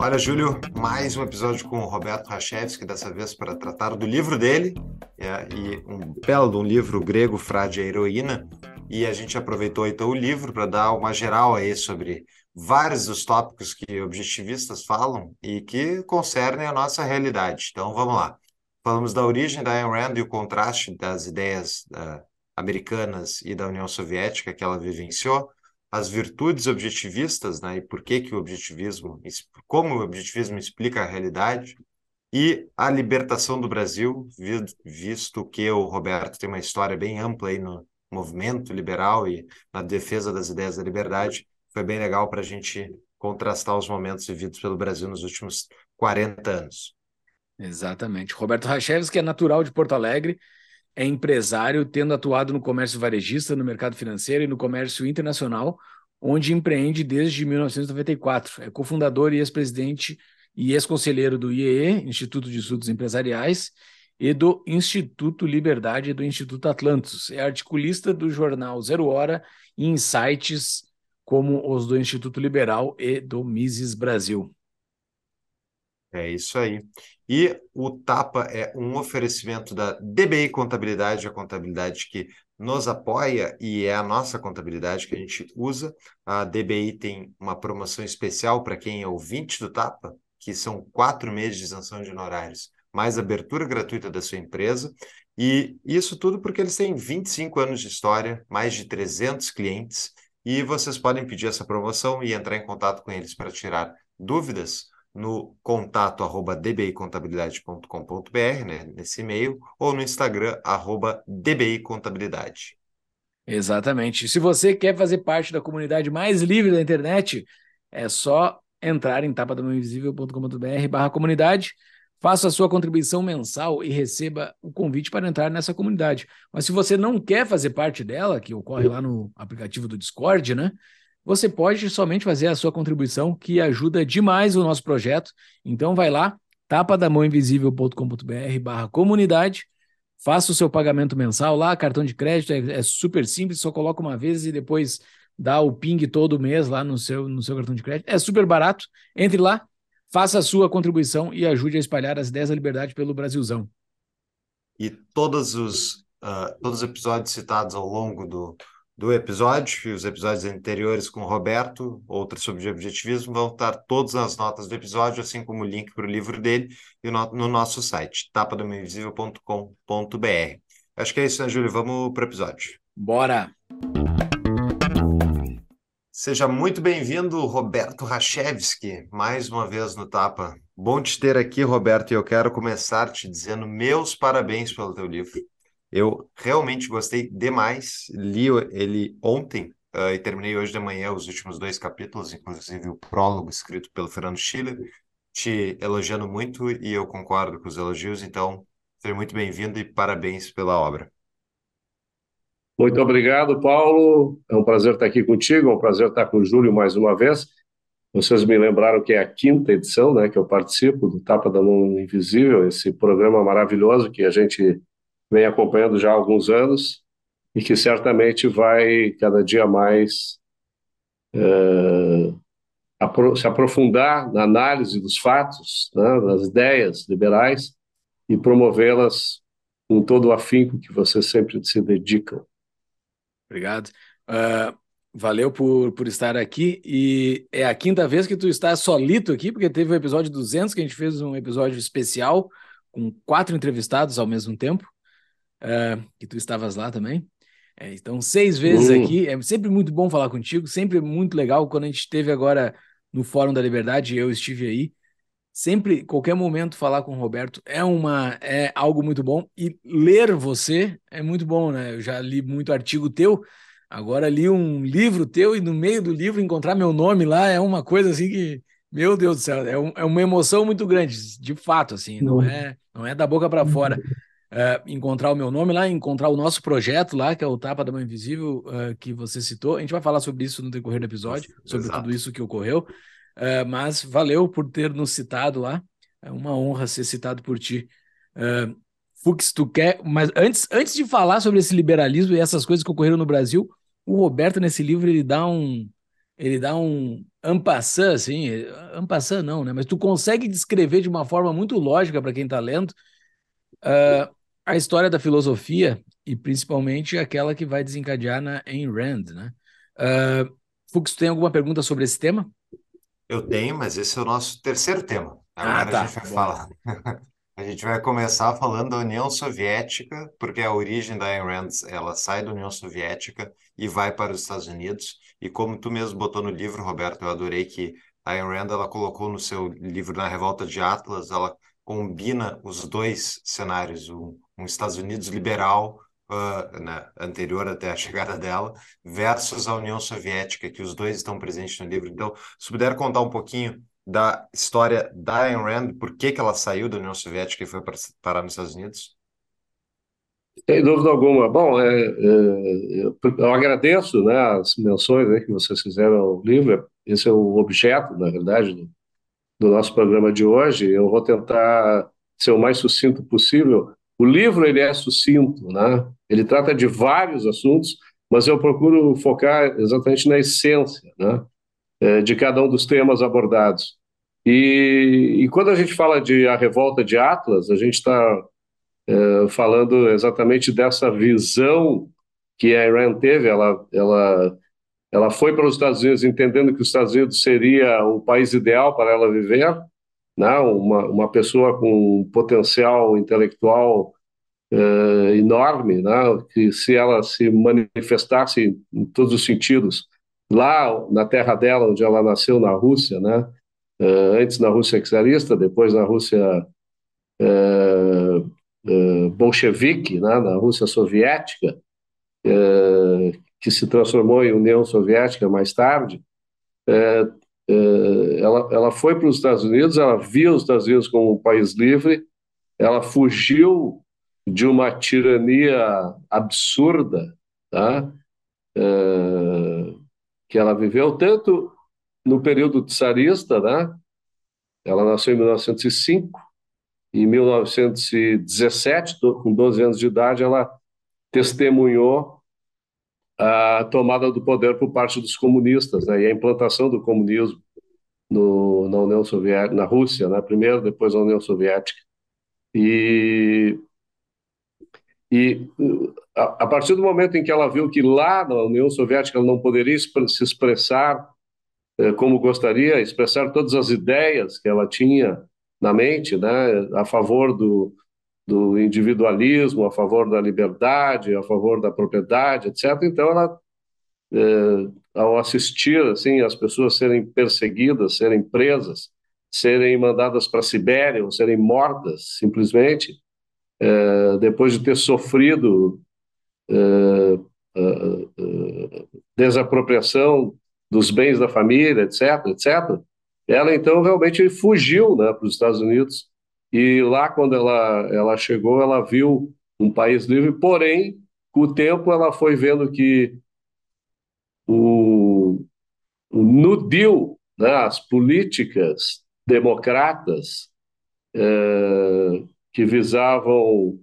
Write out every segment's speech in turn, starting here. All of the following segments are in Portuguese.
Olha, Júlio, mais um episódio com o Roberto Rachevski, dessa vez para tratar do livro dele, é, e um belo um livro grego, Frade a Heroína, e a gente aproveitou então o livro para dar uma geral aí sobre vários dos tópicos que objetivistas falam e que concernem a nossa realidade. Então, vamos lá. Falamos da origem da Ayn Rand e o contraste das ideias uh, americanas e da União Soviética que ela vivenciou, as virtudes objetivistas, né, e por que que o objetivismo, como o objetivismo explica a realidade, e a libertação do Brasil, visto que o Roberto tem uma história bem ampla aí no movimento liberal e na defesa das ideias da liberdade, foi bem legal para a gente contrastar os momentos vividos pelo Brasil nos últimos 40 anos. Exatamente. Roberto Rachevski é natural de Porto Alegre, é empresário, tendo atuado no comércio varejista, no mercado financeiro e no comércio internacional, onde empreende desde 1994. É cofundador e ex-presidente e ex-conselheiro do IEE, Instituto de Estudos Empresariais, e do Instituto Liberdade e do Instituto Atlantis. É articulista do jornal Zero Hora e insights como os do Instituto Liberal e do Mises Brasil. É isso aí. E o Tapa é um oferecimento da DBI Contabilidade, a contabilidade que nos apoia e é a nossa contabilidade que a gente usa. A DBI tem uma promoção especial para quem é ouvinte do Tapa, que são quatro meses de isenção de honorários, mais abertura gratuita da sua empresa. E isso tudo porque eles têm 25 anos de história, mais de 300 clientes, e vocês podem pedir essa promoção e entrar em contato com eles para tirar dúvidas no contato arroba dbicontabilidade.com.br, né, nesse e-mail, ou no Instagram, arroba dbicontabilidade. Exatamente. Se você quer fazer parte da comunidade mais livre da internet, é só entrar em tapadamãoinvisível.com.br barra comunidade, faça a sua contribuição mensal e receba o convite para entrar nessa comunidade. Mas se você não quer fazer parte dela, que ocorre lá no aplicativo do Discord, né? Você pode somente fazer a sua contribuição, que ajuda demais o nosso projeto. Então vai lá, tapadamãoinvisível.com.br barra comunidade, faça o seu pagamento mensal lá, cartão de crédito, é, é, super simples, só coloca uma vez e depois dá o ping todo mês lá no seu, no seu cartão de crédito. É super barato, entre lá, faça a sua contribuição e ajude a espalhar as ideias da liberdade pelo Brasilzão. E todos os, uh, todos os episódios citados ao longo do, do episódio, os episódios anteriores com o Roberto, outros sobre objetivismo, vão estar todas as notas do episódio, assim como o link para o livro dele e no, no nosso site, tapadomainvisível.com.br. Acho que é isso, né, Júlio? Vamos para o episódio. Bora! Seja muito bem-vindo, Roberto Rachevski, mais uma vez no Tapa. Bom te ter aqui, Roberto, e eu quero começar te dizendo meus parabéns pelo teu livro. Eu realmente gostei demais. Li ele ontem uh, e terminei hoje de manhã os últimos dois capítulos, inclusive o prólogo escrito pelo Fernando Schiller, te elogiando muito e eu concordo com os elogios. Então, seja muito bem-vindo e parabéns pela obra. Muito obrigado, Paulo. É um prazer estar aqui contigo, é um prazer estar com o Júlio mais uma vez. Vocês me lembraram que é a quinta edição, né, que eu participo do Tapa da Mão Invisível, esse programa maravilhoso que a gente vem acompanhando já há alguns anos e que certamente vai cada dia mais é, apro se aprofundar na análise dos fatos, né, das ideias liberais e promovê-las com todo o afinco que vocês sempre se dedicam. Obrigado. Uh, valeu por, por estar aqui. E é a quinta vez que tu está solito aqui, porque teve o episódio 200, que a gente fez um episódio especial com quatro entrevistados ao mesmo tempo uh, que tu estavas lá também. É, então, seis vezes uh. aqui. É sempre muito bom falar contigo, sempre muito legal. Quando a gente esteve agora no Fórum da Liberdade, eu estive aí. Sempre, qualquer momento, falar com o Roberto é uma é algo muito bom. E ler você é muito bom, né? Eu já li muito artigo teu, agora li um livro teu e no meio do livro encontrar meu nome lá é uma coisa assim que Meu Deus do céu, é, um, é, uma emoção muito grande, de fato, assim, não, é, não é da boca para fora. Uh, encontrar o meu nome lá, encontrar o nosso projeto lá, que é o Tapa da Mãe Invisível, uh, que você citou. A gente vai falar sobre isso no decorrer do episódio, sobre Exato. tudo isso que ocorreu. Uh, mas valeu por ter nos citado lá. É uma honra ser citado por ti. Uh, Fux, tu quer. Mas antes, antes de falar sobre esse liberalismo e essas coisas que ocorreram no Brasil, o Roberto, nesse livro, ele dá um. Ele dá um ampassant, assim. Ampassant não, né? Mas tu consegue descrever de uma forma muito lógica para quem está lendo. Uh, a história da filosofia e principalmente aquela que vai desencadear na Ayn Rand, né? Uh, Fux, tem alguma pergunta sobre esse tema? Eu tenho, mas esse é o nosso terceiro tema. Agora ah, tá. a gente vai falar. a gente vai começar falando da União Soviética, porque a origem da Ayn Rand, ela sai da União Soviética e vai para os Estados Unidos. E como tu mesmo botou no livro, Roberto, eu adorei que a Ayn Rand ela colocou no seu livro Na Revolta de Atlas, ela combina os dois cenários, um, um Estados Unidos liberal, uh, né, anterior até a chegada dela, versus a União Soviética, que os dois estão presentes no livro. Então, se puder contar um pouquinho da história da Ayn Rand, por que, que ela saiu da União Soviética e foi para parar nos Estados Unidos? Sem dúvida alguma. Bom, é, é, eu agradeço né, as menções que vocês fizeram ao livro. Esse é o objeto, na verdade, do, do nosso programa de hoje. Eu vou tentar ser o mais sucinto possível. O livro ele é sucinto, né? Ele trata de vários assuntos, mas eu procuro focar exatamente na essência, né? É, de cada um dos temas abordados. E, e, quando a gente fala de a revolta de Atlas, a gente está é, falando exatamente dessa visão que a Iran teve. Ela, ela ela foi para os Estados Unidos entendendo que os Estados Unidos seria o país ideal para ela viver, né? uma, uma pessoa com um potencial intelectual uh, enorme, né? que se ela se manifestasse em todos os sentidos, lá na terra dela, onde ela nasceu, na Rússia, né? Uh, antes na Rússia czarista, depois na Rússia uh, bolchevique, né? na Rússia soviética, que se transformou em União Soviética mais tarde, é, é, ela, ela foi para os Estados Unidos, ela viu os Estados Unidos como um país livre, ela fugiu de uma tirania absurda, tá? É, que ela viveu tanto no período tsarista, né? Ela nasceu em 1905, em 1917, com 12 anos de idade, ela testemunhou a tomada do poder por parte dos comunistas, né, e a implantação do comunismo no, na União Soviética, na Rússia, né, primeiro, depois na União Soviética. E, e a, a, partir do momento em que ela viu que lá na União Soviética ela não poderia se expressar eh, como gostaria, expressar todas as ideias que ela tinha na mente, né, a favor do, do individualismo, a favor da liberdade, a favor da propriedade, etc. Então, ela, é, ao assistir assim as pessoas serem perseguidas, serem presas, serem mandadas para a Sibéria ou serem mortas, simplesmente, é, depois de ter sofrido é, desapropriação dos bens da família, etc., etc., ela então realmente fugiu né, para os Estados Unidos e lá, quando ela, ela chegou, ela viu um país livre, porém, com o tempo, ela foi vendo que o, o no deal, né, as políticas democratas é, que visavam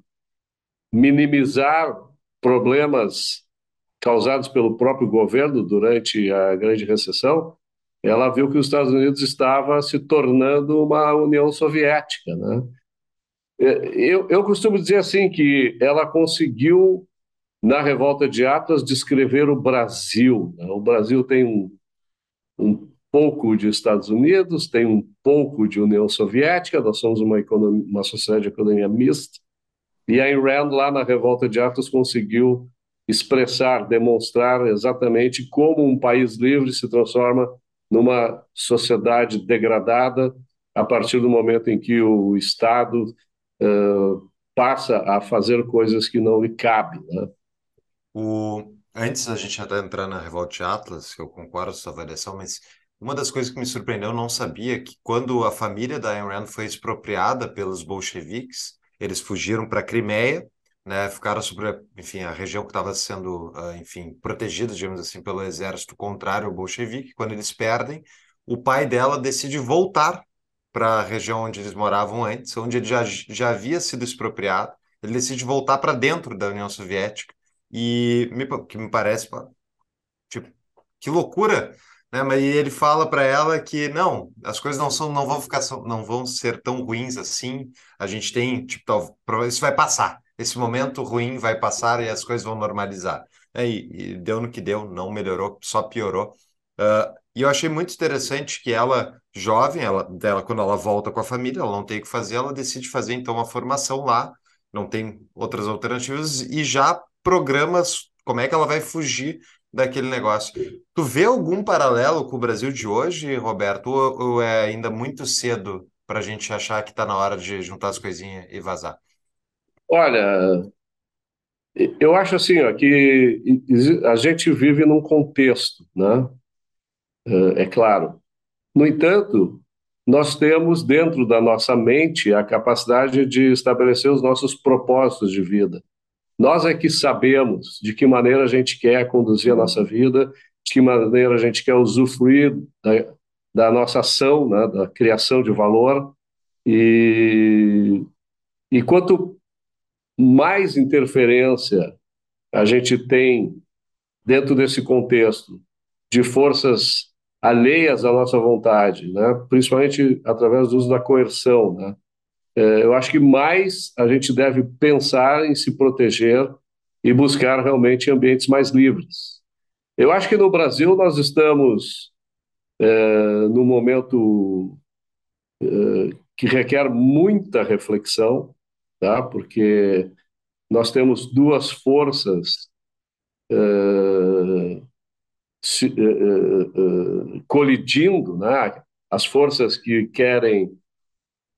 minimizar problemas causados pelo próprio governo durante a grande recessão, ela viu que os Estados Unidos estava se tornando uma União Soviética, né? É, eu, eu costumo dizer assim que ela conseguiu na revolta de Atlas descrever o Brasil. Né? O Brasil tem um, um pouco de Estados Unidos, tem um pouco de União Soviética, nós somos uma, economia, uma sociedade de economia mista, e a Ayn lá na Revolta de Atlas, conseguiu expressar, demonstrar exatamente como um país livre se transforma numa sociedade degradada a partir do momento em que o Estado uh, passa a fazer coisas que não lhe cabem. Né? O... Antes a gente até entrar na Revolte Atlas, que eu concordo com sua avaliação, mas uma das coisas que me surpreendeu, eu não sabia que quando a família da Ayn Rand foi expropriada pelos bolcheviques, eles fugiram para a Crimeia, né, ficaram sobre, enfim, a região que estava sendo, uh, enfim, protegida, digamos assim, pelo exército contrário ao bolchevique. Quando eles perdem, o pai dela decide voltar para a região onde eles moravam antes, onde ele já, já havia sido expropriado. Ele decide voltar para dentro da União Soviética e me, que me parece, tipo, que loucura né? Mas ele fala para ela que não, as coisas não são, não vão ficar, não vão ser tão ruins assim. A gente tem, tipo, isso vai passar. Esse momento ruim vai passar e as coisas vão normalizar. É, e, deu no que deu, não melhorou, só piorou. Uh, e eu achei muito interessante que ela, jovem, ela, dela, quando ela volta com a família, ela não tem o que fazer, ela decide fazer então uma formação lá, não tem outras alternativas, e já programas como é que ela vai fugir daquele negócio. Tu vê algum paralelo com o Brasil de hoje, Roberto, ou, ou é ainda muito cedo para a gente achar que está na hora de juntar as coisinhas e vazar? Olha, eu acho assim, ó, que a gente vive num contexto, né? É, é claro. No entanto, nós temos dentro da nossa mente a capacidade de estabelecer os nossos propósitos de vida. Nós é que sabemos de que maneira a gente quer conduzir a nossa vida, de que maneira a gente quer usufruir da, da nossa ação, né, da criação de valor. E, e quanto mais interferência a gente tem dentro desse contexto de forças alheias à nossa vontade, né, principalmente através do uso da coerção, né, é, eu acho que mais a gente deve pensar em se proteger e buscar realmente ambientes mais livres. Eu acho que no Brasil nós estamos é, num momento é, que requer muita reflexão, tá? porque nós temos duas forças é, se, é, é, colidindo, né? as forças que querem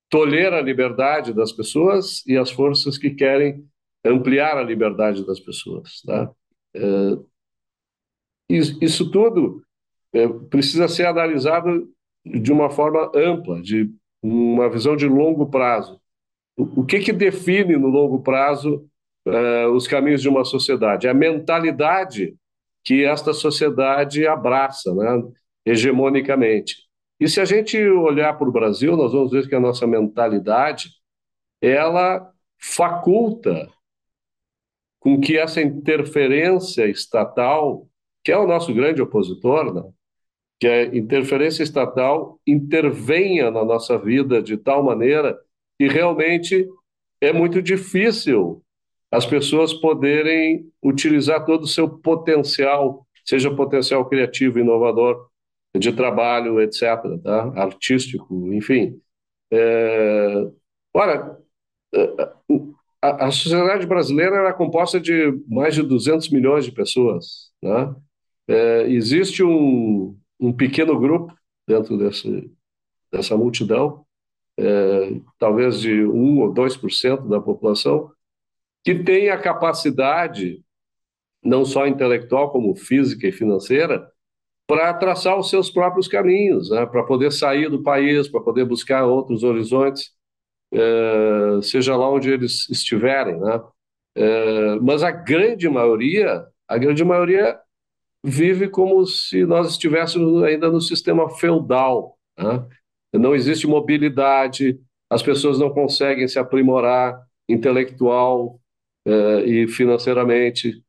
tolher a liberdade das pessoas e as forças que querem ampliar a liberdade das pessoas. Tá? Isso tudo precisa ser analisado de uma forma ampla, de uma visão de longo prazo. O, que, que define no longo prazo é, os caminhos de uma sociedade? É a mentalidade que esta sociedade abraça, né, hegemonicamente. E se a gente olhar para o Brasil, nós vamos ver que a nossa mentalidade ela faculta com que essa interferência estatal, que é o nosso grande opositor, né? que a interferência estatal intervenha na nossa vida de tal maneira que realmente é muito difícil as pessoas poderem utilizar todo o seu potencial, seja potencial criativo, inovador, de trabalho, etc., tá? artístico, enfim. É, ora, é, a, sociedade brasileira é composta de mais de 200 milhões de pessoas. Né? É, existe um, um pequeno grupo dentro desse, dessa multidão, é, talvez de 1 ou 2% da população, que tem a capacidade, não só intelectual, como física e financeira, para traçar os seus próprios caminhos, né? para poder sair do país, para poder buscar outros horizontes, é, seja lá onde eles estiverem. Né? É, mas a grande maioria, a grande maioria vive como se nós estivéssemos ainda no sistema feudal. Né? Não existe mobilidade, as pessoas não conseguem se aprimorar intelectual é, e financeiramente,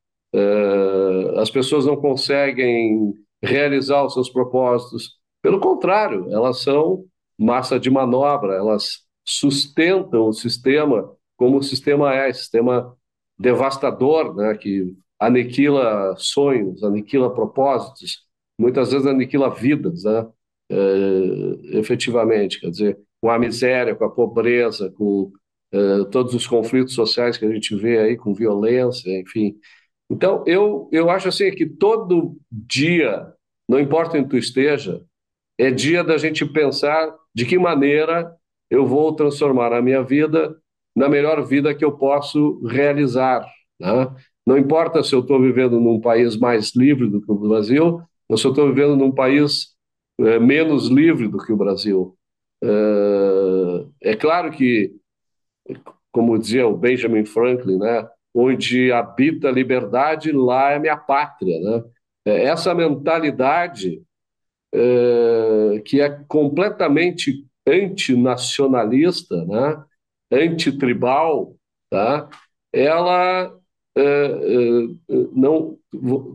as pessoas não conseguem realizar os seus propósitos. Pelo contrário, elas são massa de manobra, elas sustentam o sistema como o sistema é, sistema devastador, né, que aniquila sonhos, aniquila propósitos, muitas vezes aniquila vidas, né, efetivamente, quer dizer, com a miséria, com a pobreza, com é, todos os conflitos sociais que a gente vê aí, com violência, enfim, então, eu, eu acho assim que todo dia, não importa onde tu esteja, é dia da gente pensar de que maneira eu vou transformar a minha vida na melhor vida que eu posso realizar. Né? Não importa se eu estou vivendo num país mais livre do que o Brasil, ou se eu estou vivendo num país é, menos livre do que o Brasil. É, é claro que, como dizia o Benjamin Franklin, né, onde habita a liberdade, lá é minha pátria. Né? É, essa mentalidade é, que é completamente antinacionalista, né? antitribal, tá? ela é, é, não,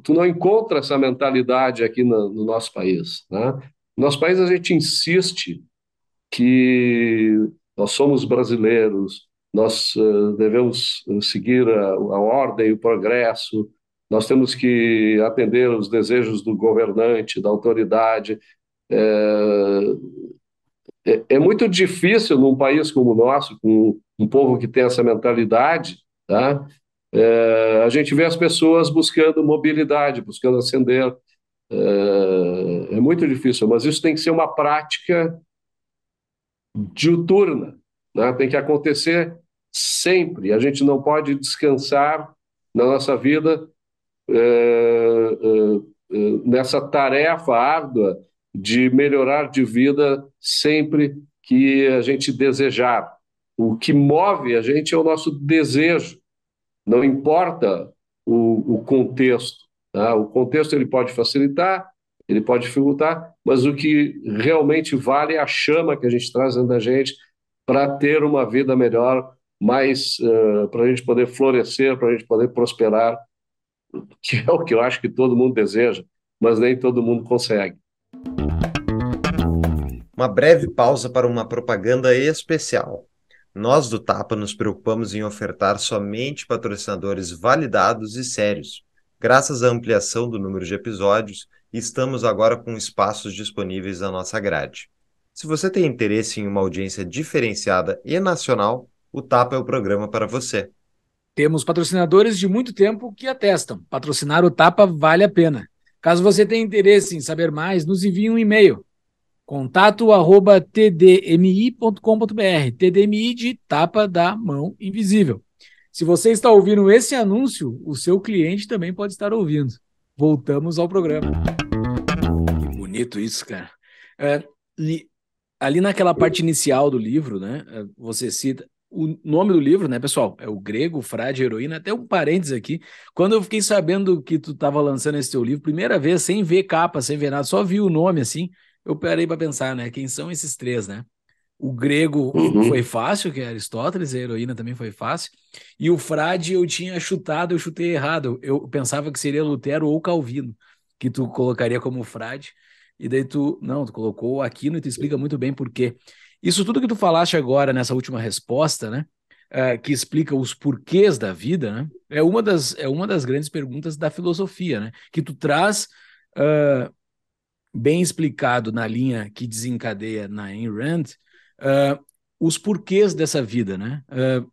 tu não encontra essa mentalidade aqui no, no nosso país. Né? No nosso país a gente insiste que nós somos brasileiros, nós uh, devemos seguir a, a ordem o progresso, nós temos que atender os desejos do governante, da autoridade. É, é, é, muito difícil num país como o nosso, com um povo que tem essa mentalidade, tá? É, a gente vê as pessoas buscando mobilidade, buscando ascender. É, é muito difícil, mas isso tem que ser uma prática diuturna, né? tem que acontecer sempre. A gente não pode descansar na nossa vida é, é, é, nessa tarefa árdua de melhorar de vida sempre que a gente desejar. O que move a gente é o nosso desejo, não importa o, o contexto. Tá? O contexto ele pode facilitar, ele pode dificultar, mas o que realmente vale é a chama que a gente traz dentro da gente para ter uma vida melhor, mais uh, para a gente poder florescer, para a gente poder prosperar, que é o que eu acho que todo mundo deseja, mas nem todo mundo consegue. Uma breve pausa para uma propaganda especial. Nós do Tapa nos preocupamos em ofertar somente patrocinadores validados e sérios. Graças à ampliação do número de episódios, estamos agora com espaços disponíveis na nossa grade. Se você tem interesse em uma audiência diferenciada e nacional, o Tapa é o programa para você. Temos patrocinadores de muito tempo que atestam. Patrocinar o Tapa vale a pena. Caso você tenha interesse em saber mais, nos envie um e-mail Contato tdmi.com.br, TDMI de tapa da mão invisível. Se você está ouvindo esse anúncio, o seu cliente também pode estar ouvindo. Voltamos ao programa. Que bonito isso, cara. É, ali naquela parte inicial do livro, né? É, você cita o nome do livro, né, pessoal? É o Grego, Frade, Heroína. Até um parênteses aqui. Quando eu fiquei sabendo que tu estava lançando esse teu livro, primeira vez, sem ver capa, sem ver nada, só vi o nome assim eu parei para pensar, né? Quem são esses três, né? O grego uhum. foi fácil, que é Aristóteles, a heroína também foi fácil. E o frade eu tinha chutado, eu chutei errado. Eu pensava que seria Lutero ou Calvino, que tu colocaria como frade. E daí tu, não, tu colocou Aquino e tu explica muito bem por quê. Isso tudo que tu falaste agora nessa última resposta, né? Uh, que explica os porquês da vida, né? É uma das, é uma das grandes perguntas da filosofia, né? Que tu traz uh, bem explicado na linha que desencadeia na Ayn Rand, uh, os porquês dessa vida, né? Uh,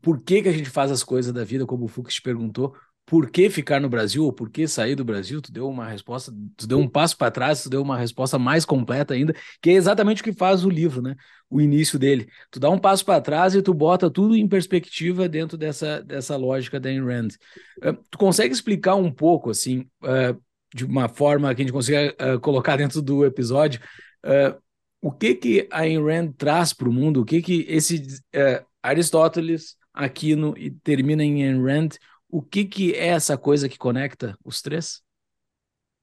por que, que a gente faz as coisas da vida, como o Fux te perguntou, por que ficar no Brasil ou por que sair do Brasil? Tu deu uma resposta, tu deu um passo para trás, tu deu uma resposta mais completa ainda, que é exatamente o que faz o livro, né? O início dele. Tu dá um passo para trás e tu bota tudo em perspectiva dentro dessa, dessa lógica da Ayn Rand. Uh, tu consegue explicar um pouco, assim, uh, de uma forma que a gente consiga uh, colocar dentro do episódio, o que que a Ayn Rand traz para o mundo, o que que esse uh, Aristóteles, Aquino e termina em Ayn Rand, o que que é essa coisa que conecta os três?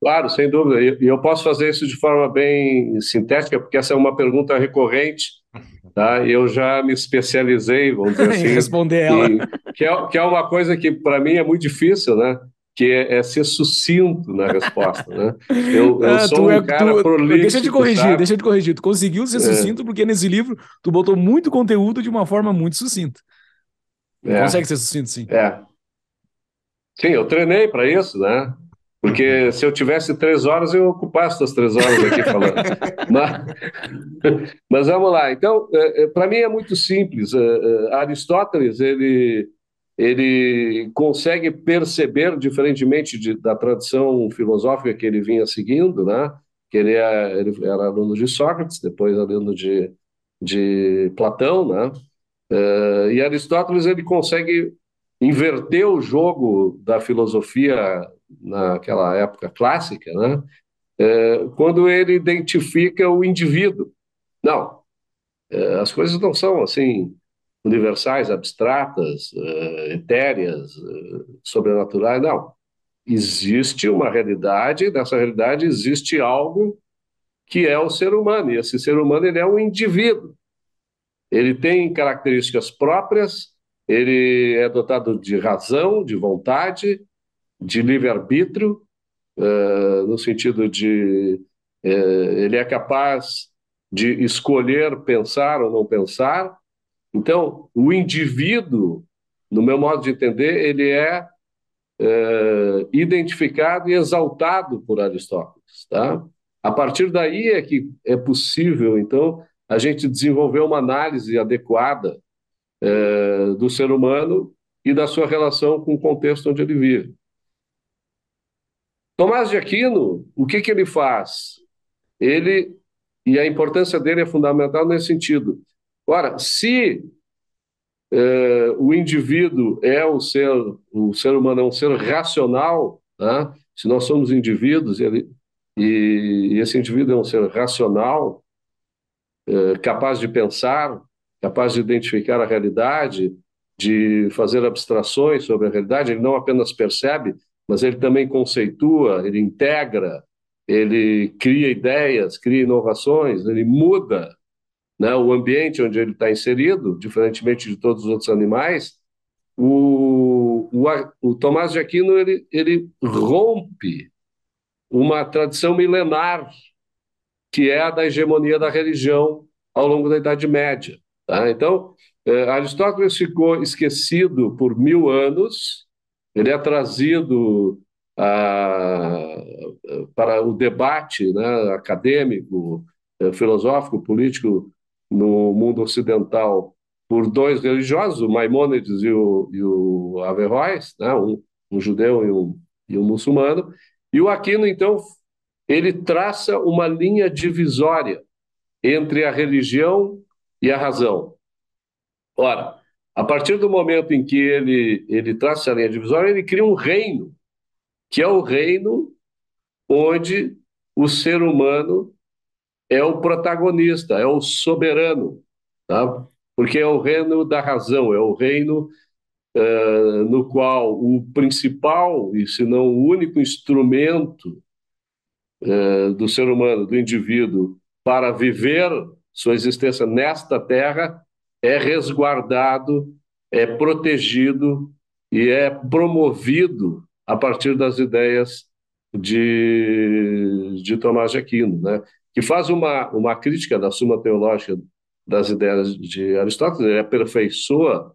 Claro, sem dúvida. E eu posso fazer isso de forma bem sintética, porque essa é uma pergunta recorrente, tá? Eu já me especializei, vamos dizer assim, em responder ela, que é, que é uma coisa que para mim é muito difícil, né? Que é, é, ser sucinto na resposta, né? Eu, eu ah, sou um é, cara tu, prolixo, Deixa eu te corrigir, sabe? deixa eu te corrigir. Tu conseguiu ser é. sucinto porque nesse livro tu botou muito conteúdo de uma forma muito sucinta. É. Consegue ser sucinto, sim. É. Sim, eu treinei para isso, né? Porque se eu tivesse três horas, eu ocupasse essas três horas aqui falando. mas, mas, vamos lá. Então, é, é, para mim é muito simples. Aristóteles, ele ele consegue perceber, diferentemente de, da tradição filosófica que ele vinha seguindo, né? que ele, é, ele era aluno de Sócrates, depois aluno de, de Platão, né? Uh, e Aristóteles ele consegue inverter o jogo da filosofia naquela época clássica, né? é, quando ele identifica o indivíduo. Não, é, as coisas não são assim universais, abstratas, é, etéreas, é, sobrenaturais, não. Existe uma realidade, nessa realidade existe algo que é o ser humano, e esse ser humano ele é um indivíduo. Ele tem características próprias, ele é dotado de razão, de vontade, de livre-arbítrio, uh, no sentido de uh, ele é capaz de escolher pensar ou não pensar. Então, o indivíduo, no meu modo de entender, ele é uh, identificado e exaltado por Aristóteles. Tá? A partir daí é que é possível, então, a gente desenvolver uma análise adequada é, do ser humano e da sua relação com o contexto onde ele vive. Tomás de Aquino, o que, que ele faz? Ele, e a importância dele é fundamental nesse sentido. Ora, se é, o indivíduo é o ser, o ser humano é um ser racional, né? se nós somos indivíduos ele, e, e esse indivíduo é um ser racional, é, capaz de pensar, capaz de identificar a realidade, de fazer abstrações sobre a realidade, ele não apenas percebe, mas ele também conceitua, ele integra, ele cria ideias, cria inovações, ele muda né, o ambiente onde ele está inserido, diferentemente de todos os outros animais. O, o, o Tomás de Aquino ele, ele rompe uma tradição milenar que é a da hegemonia da religião ao longo da Idade Média. Tá? Então, eh, Aristóteles ficou esquecido por mil anos, ele é trazido a, para o debate né, acadêmico, eh, filosófico, político no mundo ocidental por dois religiosos, o Maimônides e o, e o Averroes, né, um, um judeu e um, e um muçulmano, e o Aquino, então, ele traça uma linha divisória entre a religião e a razão. Ora, a partir do momento em que ele, ele traça a linha divisória, ele cria um reino, que é o reino onde o ser humano é o protagonista, é o soberano, tá? porque é o reino da razão, é o reino uh, no qual o principal, e se não o único instrumento uh, do ser humano, do indivíduo, para viver sua existência nesta terra é resguardado, é protegido e é promovido a partir das ideias de, de Tomás de Aquino, né? Que faz uma, uma crítica da Suma Teológica das ideias de Aristóteles, ele aperfeiçoa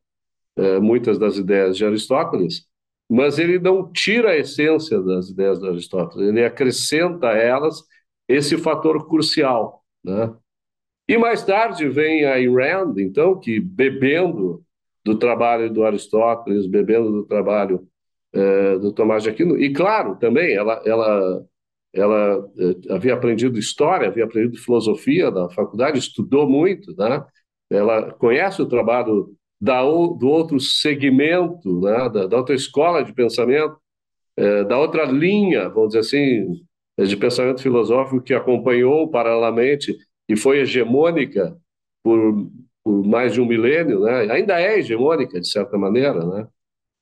é, muitas das ideias de Aristóteles, mas ele não tira a essência das ideias de Aristóteles, ele acrescenta a elas esse fator crucial. Né? E mais tarde vem a Ayn Rand, então, que bebendo do trabalho do Aristóteles, bebendo do trabalho é, do Tomás de Aquino, e claro, também ela, ela, ela é, havia aprendido história, havia aprendido filosofia da faculdade, estudou muito, né? ela conhece o trabalho da, do outro segmento, né? da, da outra escola de pensamento, é, da outra linha, vamos dizer assim, de pensamento filosófico que acompanhou paralelamente e foi hegemônica por, por mais de um milênio, né? ainda é hegemônica, de certa maneira, né?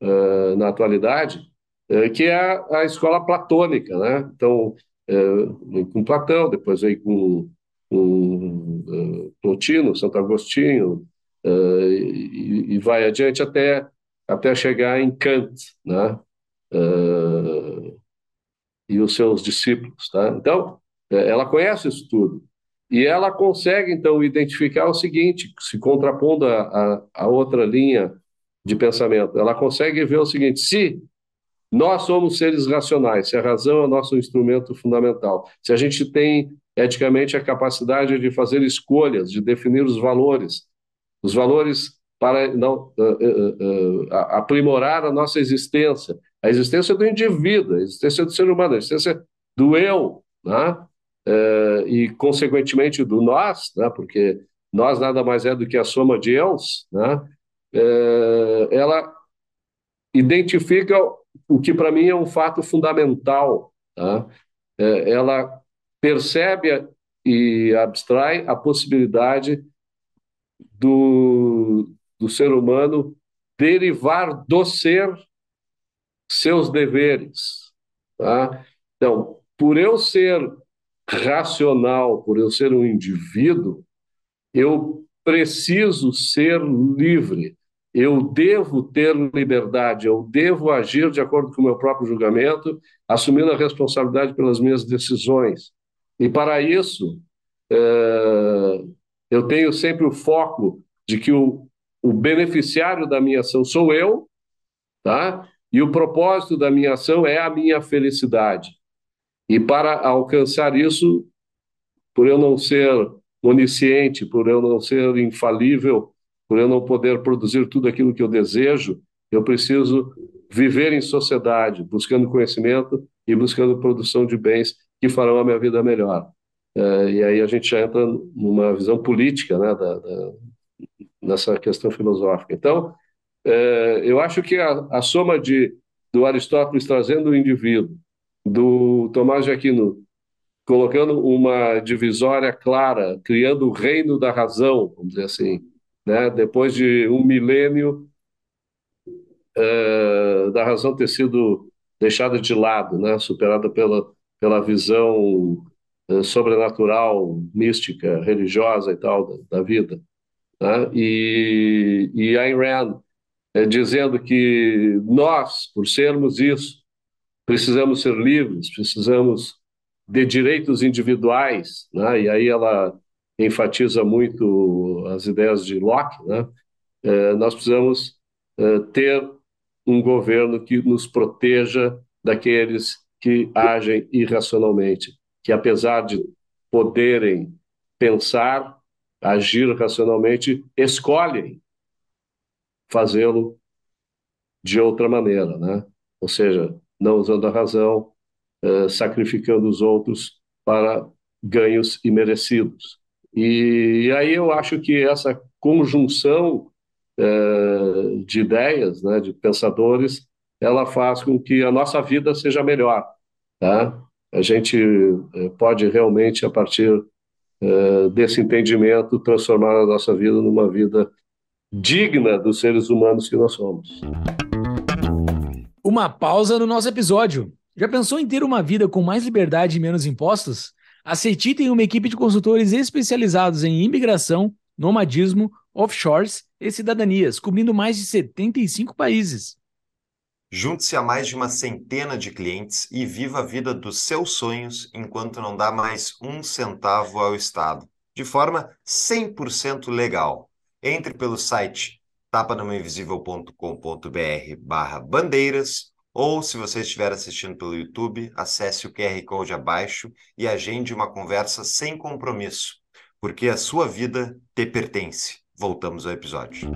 Uh, na atualidade, que é a, escola platônica. Né? Então, uh, com Platão, depois aí com, com Plotino, Santo Agostinho, e, e, vai adiante até, até chegar em Kant, né? e os seus discípulos. Tá? Então, ela conhece isso tudo. E ela consegue, então, identificar o seguinte, se contrapondo a, a, a outra linha de pensamento, ela consegue ver o seguinte: se nós somos seres racionais, se a razão é o nosso instrumento fundamental, se a gente tem eticamente a capacidade de fazer escolhas, de definir os valores, os valores para não, uh, uh, uh, aprimorar a nossa existência, a existência do indivíduo, a existência do ser humano, a existência do eu, né? uh, e, consequentemente, do nós, né, porque nós nada mais é do que a soma de eus, né, uh, ela identifica o que para mim é um fato fundamental. Tá? Uh, ela percebe e abstrai a possibilidade do, do ser humano derivar do ser seus deveres. Tá? Então, por eu ser racional, por eu ser um indivíduo, eu preciso ser livre. Eu devo ter liberdade, eu devo agir de acordo com o meu próprio julgamento, assumindo a responsabilidade pelas minhas decisões. E para isso, é, eu tenho sempre o foco de que o, o beneficiário da minha ação sou eu, tá? E o propósito da minha ação é a minha felicidade. E para alcançar isso, por eu não ser onisciente, por eu não ser infalível, por eu não poder produzir tudo aquilo que eu desejo, eu preciso viver em sociedade, buscando conhecimento e buscando produção de bens que farão a minha vida melhor. É, e aí a gente já entra numa visão política, né, da, da, nessa questão filosófica. Então, é, eu acho que a, a, soma de do Aristóteles trazendo o indivíduo, do Tomás de Aquino colocando uma divisória clara, criando o reino da razão, vamos dizer assim, né? depois de um milênio é, da razão ter sido deixada de lado, né? superada pela, pela visão é, sobrenatural, mística, religiosa e tal da, da vida. Né? E, e Ayn Rand é, dizendo que nós, por sermos isso, precisamos ser livres, precisamos de direitos individuais, né? e aí ela enfatiza muito as ideias de Locke, né? É, nós precisamos é, ter um governo que nos proteja daqueles que agem irracionalmente, que apesar de poderem pensar, agir racionalmente, escolhem fazê-lo de outra maneira, né? Ou seja, não usando a razão, eh, sacrificando os outros para ganhos imerecidos. E, e aí eu acho que essa conjunção eh, de ideias, né, de pensadores, ela faz com que a nossa vida seja melhor, tá? A gente eh, pode realmente, a partir desse entendimento, transformar a nossa vida numa vida digna dos seres humanos que nós somos. Uma pausa no nosso episódio. Já pensou em ter uma vida com mais liberdade e menos impostos? A CETI tem uma equipe de consultores especializados em imigração, nomadismo, offshores e cidadanias, cobrindo mais de 75 países. Junte-se a mais de uma centena de clientes e viva a vida dos seus sonhos enquanto não dá mais um centavo ao Estado, de forma 100% legal. Entre pelo site tapadamainvisível.com.br barra bandeiras ou, se você estiver assistindo pelo YouTube, acesse o QR Code abaixo e agende uma conversa sem compromisso, porque a sua vida te pertence. Voltamos ao episódio.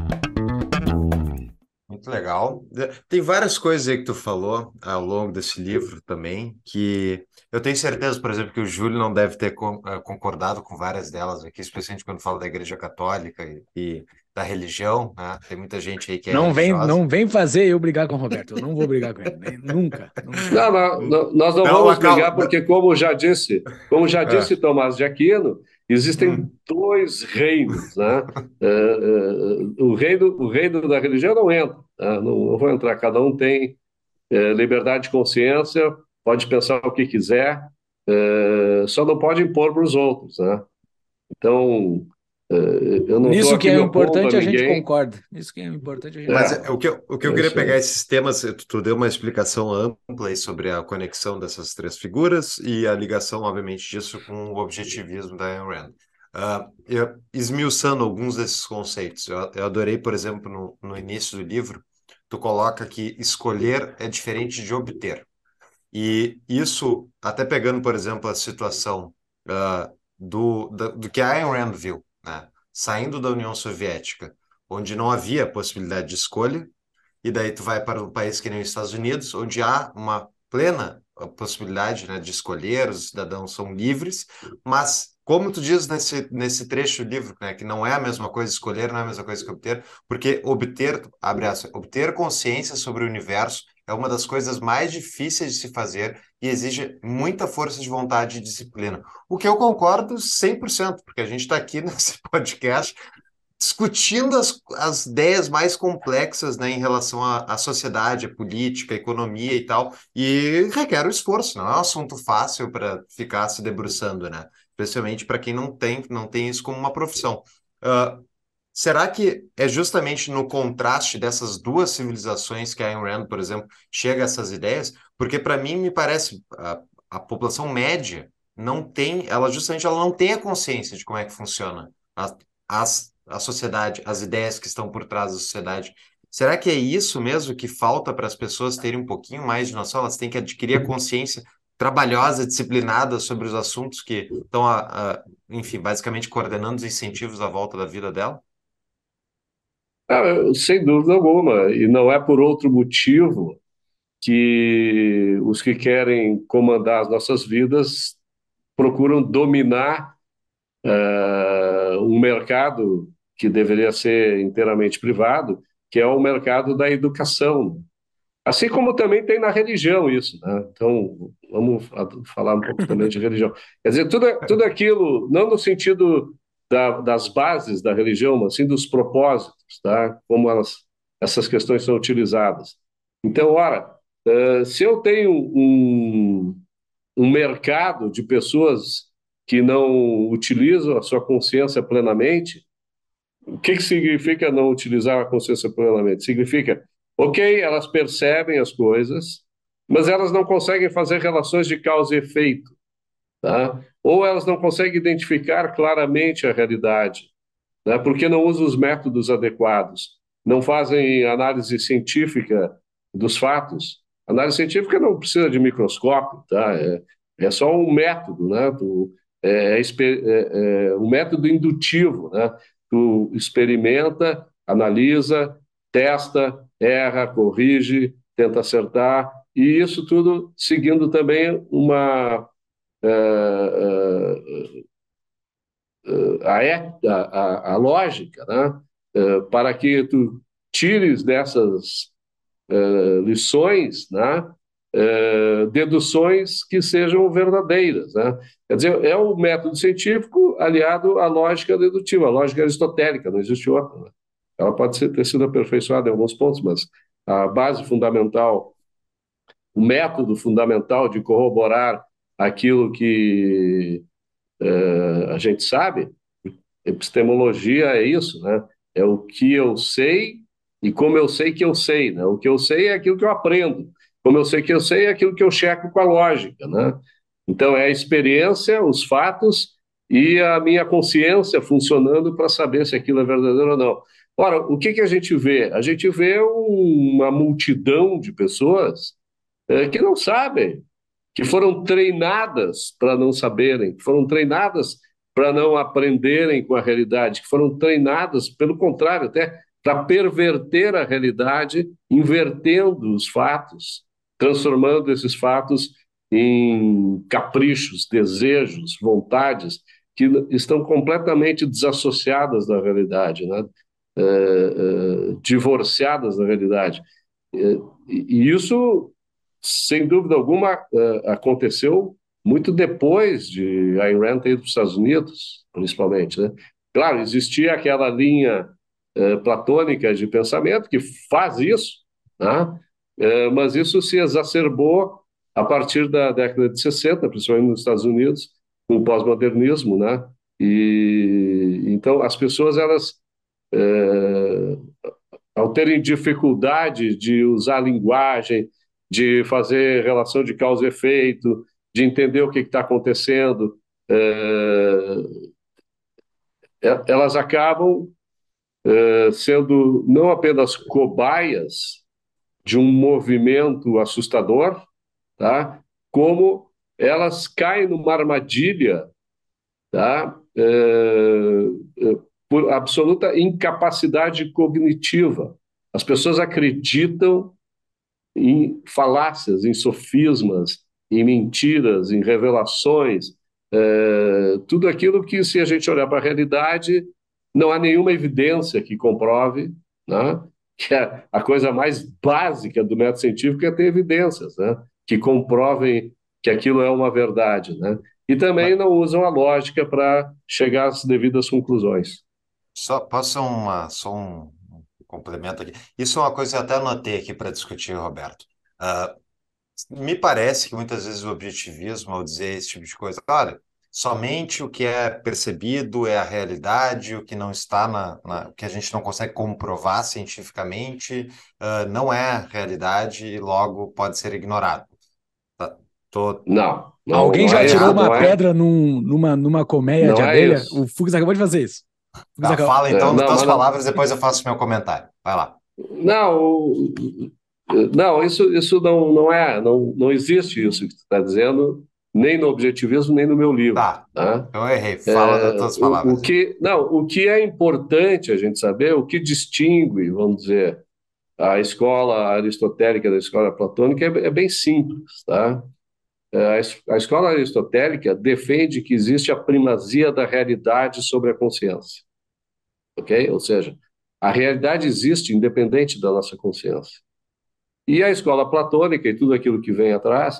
Muito legal. Tem várias coisas aí que tu falou ao longo desse livro também, que eu tenho certeza, por exemplo, que o Júlio não deve ter eh, concordado com várias delas aqui, especialmente quando fala da Igreja Católica e da religião, né? Tem muita gente aí que é não vem, não vem fazer eu brigar com o Roberto. Eu não vou brigar com ele, nem, nunca, nunca. Não, não, não, nós não, não vamos brigar porque, como já disse, como já é. disse é. Tomás de Aquino, Existem hum. dois reinos, né? É, é, o, reino, o reino da religião não entra, né? não, não vou entrar, cada um tem é, liberdade de consciência, pode pensar o que quiser, só não pode impor para os outros, né? Então, eu não Nisso que é importante a, a gente concorda. Isso que é importante a gente Mas é, o que eu, o que eu queria pegar esses temas, tu, tu deu uma explicação ampla sobre a conexão dessas três figuras e a ligação, obviamente, disso com o objetivismo da Ayn Rand. Uh, eu, esmiuçando alguns desses conceitos, eu, eu adorei, por exemplo, no, no início do livro, tu coloca que escolher é diferente de obter. E isso, até pegando, por exemplo, a situação uh, do, do, do que a Ayn Rand viu? Saindo da União Soviética, onde não havia possibilidade de escolha, e daí tu vai para um país que nem os Estados Unidos, onde há uma plena possibilidade né, de escolher, os cidadãos são livres, mas como tu diz nesse, nesse trecho do livro, né, que não é a mesma coisa escolher, não é a mesma coisa que obter, porque obter, abre aspas, obter consciência sobre o universo é uma das coisas mais difíceis de se fazer e exige muita força de vontade e disciplina. O que eu concordo 100%, porque a gente está aqui nesse podcast discutindo as, as ideias mais complexas né, em relação à, sociedade, à política, à economia e tal, e requer o esforço, não é um assunto fácil para ficar se debruçando, né? Especialmente para quem não tem, não tem isso como uma profissão. Uh, será que é justamente no contraste dessas duas civilizações que a Ayn Rand, por exemplo, chega a essas ideias? Porque para mim me parece a, a população média não tem, ela justamente ela não tem a consciência de como é que funciona a, as a sociedade, as ideias que estão por trás da sociedade. Será que é isso mesmo que falta para as pessoas terem um pouquinho mais de noção? Elas têm que adquirir a consciência trabalhosa, disciplinada sobre os assuntos que estão, a, a, enfim, basicamente coordenando os incentivos à volta da vida dela? Ah, sem dúvida alguma. E não é por outro motivo que os que querem comandar as nossas vidas procuram dominar uh, um mercado que deveria ser inteiramente privado, que é o mercado da educação. Assim como também tem na religião isso. Né? Então, vamos falar um pouco também de religião. Quer dizer, tudo, tudo aquilo, não no sentido da, das bases da religião, mas sim dos propósitos, tá? como elas, essas questões são utilizadas. Então, ora, uh, se eu tenho um, um mercado de pessoas que não utilizam a sua consciência plenamente, o que, que significa não utilizar a consciência plenamente? Significa, ok, elas percebem as coisas, mas elas não conseguem fazer relações de causa e efeito, tá? Ou elas não conseguem identificar claramente a realidade, né? porque não usam os métodos adequados, não fazem análise científica dos fatos. Análise científica não precisa de microscópio, tá? É, é só um método, né? É, é, é, é, um método indutivo, né? tu experimenta, analisa, testa, erra, corrige, tenta acertar, e isso tudo seguindo também uma. A, a, a, lógica, né? Uh, para que tu tires dessas lições né? deduções que sejam verdadeiras. Né? Quer dizer, é o método científico aliado à lógica dedutiva, a lógica aristotélica, não existe outra. Né? Ela pode ter sido aperfeiçoada em alguns pontos, mas a base fundamental, o método fundamental de corroborar aquilo que uh, a gente sabe, epistemologia é isso, né? É o que eu sei e como eu sei que eu sei, né? O que eu sei é aquilo que eu aprendo, como eu sei que eu sei é aquilo que eu checo com a lógica, né? Então, é a experiência, os fatos e a minha consciência funcionando para saber se aquilo é verdadeiro ou não. Ora, o que, que a gente vê? A gente vê uma multidão de pessoas é, que não sabem, que foram treinadas para não saberem, que foram treinadas para não aprenderem com a realidade, que foram treinadas, pelo contrário, até para perverter a realidade, invertendo os fatos, transformando esses fatos em caprichos, desejos, vontades que estão completamente desassociadas da realidade, né? É, é, divorciadas da realidade. É, e isso, sem dúvida alguma, é, aconteceu muito depois de Ayn Rand ter ido para os Estados Unidos, principalmente. Né? Claro, existia aquela linha é, platônica de pensamento que faz isso, né? É, mas isso se exacerbou a partir da década de 60, principalmente nos Estados Unidos, com o pós-modernismo, né? E então as pessoas elas é, ao terem dificuldade de usar a linguagem, de fazer relação de causa e efeito, de entender o que está acontecendo, é, é, elas acabam é, sendo não apenas cobaias de um movimento assustador, tá? como elas caem numa armadilha tá? É, é, por absoluta incapacidade cognitiva. As pessoas acreditam em falácias, em sofismas, em mentiras, em revelações, é, tudo aquilo que, se a gente olhar para a realidade, não há nenhuma evidência que comprove né, que a coisa mais básica do método científico é ter evidências, né? Que comprovem que aquilo é uma verdade, né? E também não usam a lógica para chegar às devidas conclusões. Só posso uma, só um complemento aqui. Isso é uma coisa que eu até anotei aqui para discutir, Roberto. Uh, me parece que muitas vezes o objetivismo, ao dizer esse tipo de coisa, olha, somente o que é percebido é a realidade, o que não está na, na o que a gente não consegue comprovar cientificamente, uh, não é realidade e logo pode ser ignorado. Tá, tô... Não, não. Alguém já é tirou uma é. pedra num, numa, numa colmeia não de é abelha? É o Fux acabou de fazer isso. Tá, fala então nas tuas palavras, depois eu faço meu comentário. Vai lá. Não, não, isso, isso não, não é, não, não existe isso que tu está dizendo, nem no objetivismo, nem no meu livro. Tá, tá? eu errei, fala é, das tuas palavras. O, o, que, não, o que é importante a gente saber, o que distingue, vamos dizer, a escola aristotélica da escola platônica é, é bem simples, tá? É, a escola aristotélica defende que existe a primazia da realidade sobre a consciência, ok? Ou seja, a realidade existe independente da nossa consciência. E a escola platônica e tudo aquilo que vem atrás,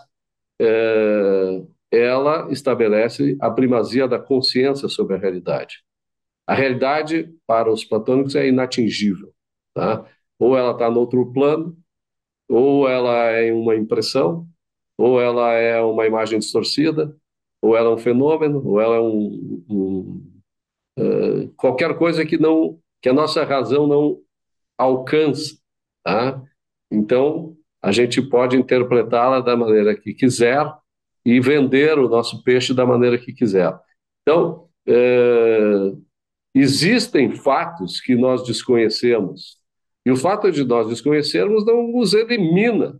é, ela estabelece a primazia da consciência sobre a realidade. A realidade, para os platônicos, é inatingível. Tá? Ou ela está no outro plano, ou ela é uma impressão, ou ela é uma imagem distorcida, ou ela é um fenômeno, ou ela é um, um uh, qualquer coisa que não que a nossa razão não alcança, tá? Então, a gente pode interpretá-la da maneira que quiser e vender o nosso peixe da maneira que quiser. Então, é, existem fatos que nós desconhecemos, e o fato de nós desconhecermos não nos elimina.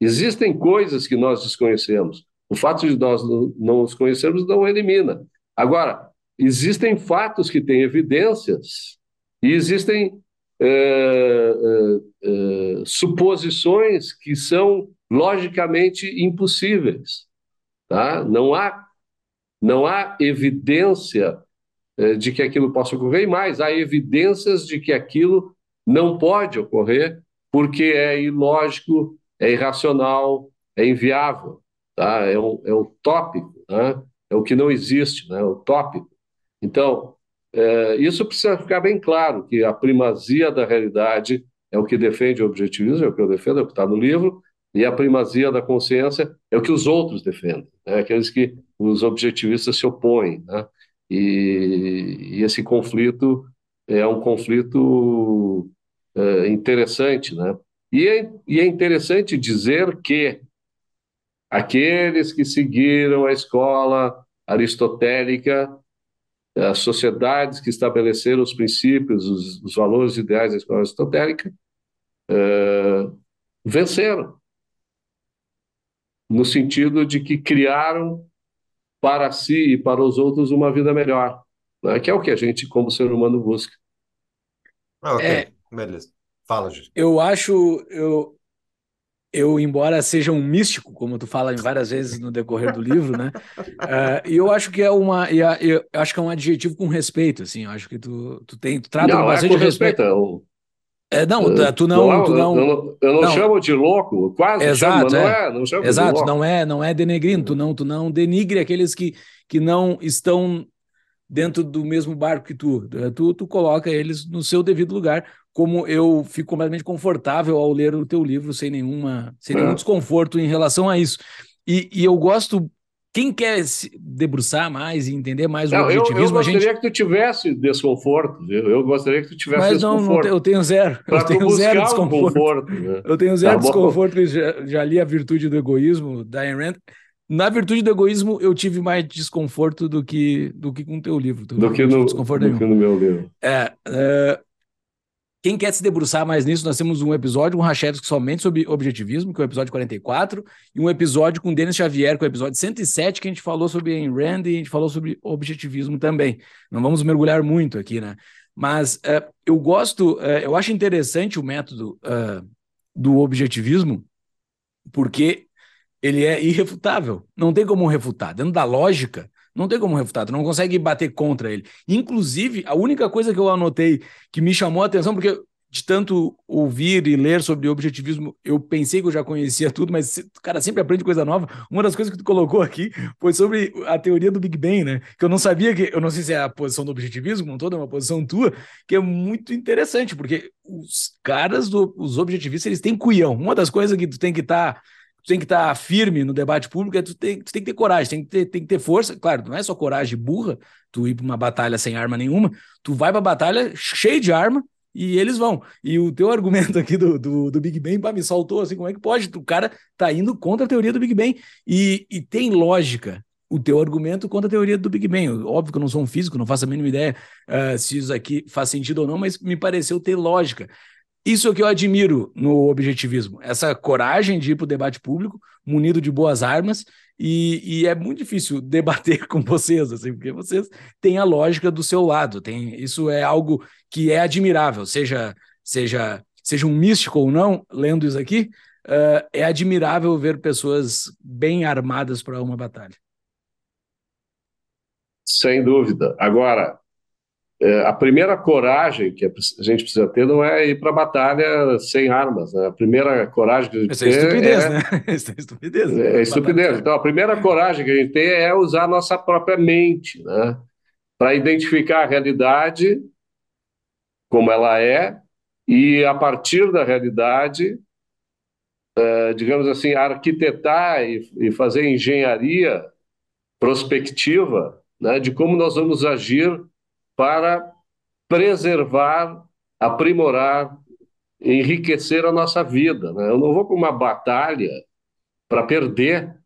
Existem coisas que nós desconhecemos. O fato de nós não os conhecermos não elimina. Agora, existem fatos que têm evidências e existem é, é, suposições que são logicamente impossíveis. Tá? Não, há, não há evidência de que aquilo possa ocorrer, e mais, há evidências de que aquilo não pode ocorrer porque é ilógico, é irracional, é inviável, tá? é, um, é utópico, né? é o que não existe, né? é utópico. Então, é, isso precisa ficar bem claro, que a primazia da realidade é o que defende o objetivismo, é o que eu defendo, é o que está no livro, e a primazia da consciência é o que os outros defendem, né? aqueles que os objetivistas se opõem. Né? E, e, esse conflito é um conflito é, interessante. Né? E, é, e é interessante dizer que aqueles que seguiram a escola aristotélica as sociedades que estabeleceram os princípios, os, os valores ideais da escola aristotélica, uh, venceram. No sentido de que criaram para si e para os outros uma vida melhor, né? que é o que a gente, como ser humano, busca. Ah, ok, é, beleza. Fala, Júlio. Eu acho, eu, eu, embora seja um místico, como tu fala várias vezes no decorrer do livro, né? Uh, e eu acho que é uma, eu acho que é um adjetivo com respeito, assim. Eu acho que tu, tu tem, tu trata não, bastante é com respeito. respeito. É, não, uh, tu não, não, tu não, eu não, eu não, não, chamo de louco, quase exato, chamo, não é, não chamo exato, não é, não é denegrindo, tu não, tu não denigre aqueles que, que não estão dentro do mesmo barco que tu. Tu, tu coloca eles no seu devido lugar, como eu fico completamente confortável ao ler o teu livro sem nenhuma sem nenhum é. desconforto em relação a isso. E, e eu gosto quem quer se debruçar mais e entender mais não, o objetivismo, eu, eu gostaria gente... que tu tivesse desconforto. Eu, eu gostaria que tu tivesse Mas não, desconforto. Não, eu tenho zero. eu tenho zero desconforto. Né? Eu tenho zero tá desconforto. Já, já, li A Virtude do Egoísmo, da Ayn Rand. Na Virtude do Egoísmo, eu tive mais desconforto do que, do que com o teu livro. Do, que no, desconforto do que no meu livro. É, é quem quer se debruçar mais nisso, nós temos um episódio com Rachevski somente sobre objetivismo, que é o episódio 44, e um episódio com Denis Xavier, que é o episódio 107, que a gente falou sobre Ayn Rand e a gente falou sobre objetivismo também. Não vamos mergulhar muito aqui, né? Mas uh, eu gosto, uh, eu acho interessante o método uh, do objetivismo, porque ele é irrefutável. Não tem como refutar. Dentro da lógica, não tem como refutar, tu não consegue bater contra ele. Inclusive, a única coisa que eu anotei que me chamou a atenção, porque de tanto ouvir e ler sobre objetivismo, eu pensei que eu já conhecia tudo, mas o cara sempre aprende coisa nova. Uma das coisas que tu colocou aqui foi sobre a teoria do Big Bang, né? Que eu não sabia que, eu não sei se é a posição do objetivismo, como toda, é uma posição tua, que é muito interessante, porque os caras, do, os objetivistas, eles têm cuião. Uma das coisas que tu tem que estar. Tá, tem que estar tá firme no debate público, é tu tem, tu tem que ter coragem, tem que ter, tem que ter força. Claro, não é só coragem burra, tu ir para uma batalha sem arma nenhuma, tu vai para a batalha cheio de arma, e eles vão. E o teu argumento aqui do, do, do Big Bang pá, me saltou assim: como é que pode? O cara tá indo contra a teoria do Big Bang. E, e tem lógica o teu argumento contra a teoria do Big Bang. Óbvio que eu não sou um físico, não faço a mínima ideia uh, se isso aqui faz sentido ou não, mas me pareceu ter lógica. Isso é o que eu admiro no objetivismo, essa coragem de ir para o debate público, munido de boas armas, e, e, é muito difícil debater com vocês, assim, porque vocês têm a lógica do seu lado, tem, isso é algo que é admirável, seja, seja, seja um místico ou não, lendo isso aqui, uh, é admirável ver pessoas bem armadas para uma batalha. Sem dúvida. Agora, é, a primeira coragem que a gente precisa ter não é ir para a batalha sem armas. Né? A primeira coragem que a gente Isso é estupidez, é... né? Isso é estupidez. Né? É, estupidez. Então, a primeira coragem que a gente tem é usar a nossa própria mente, né? Para identificar a realidade como ela é e, a partir da realidade, é, digamos assim, arquitetar e, e fazer engenharia prospectiva né, de como nós vamos agir para preservar, aprimorar, enriquecer a nossa vida. Né? Eu não vou para uma batalha para perder.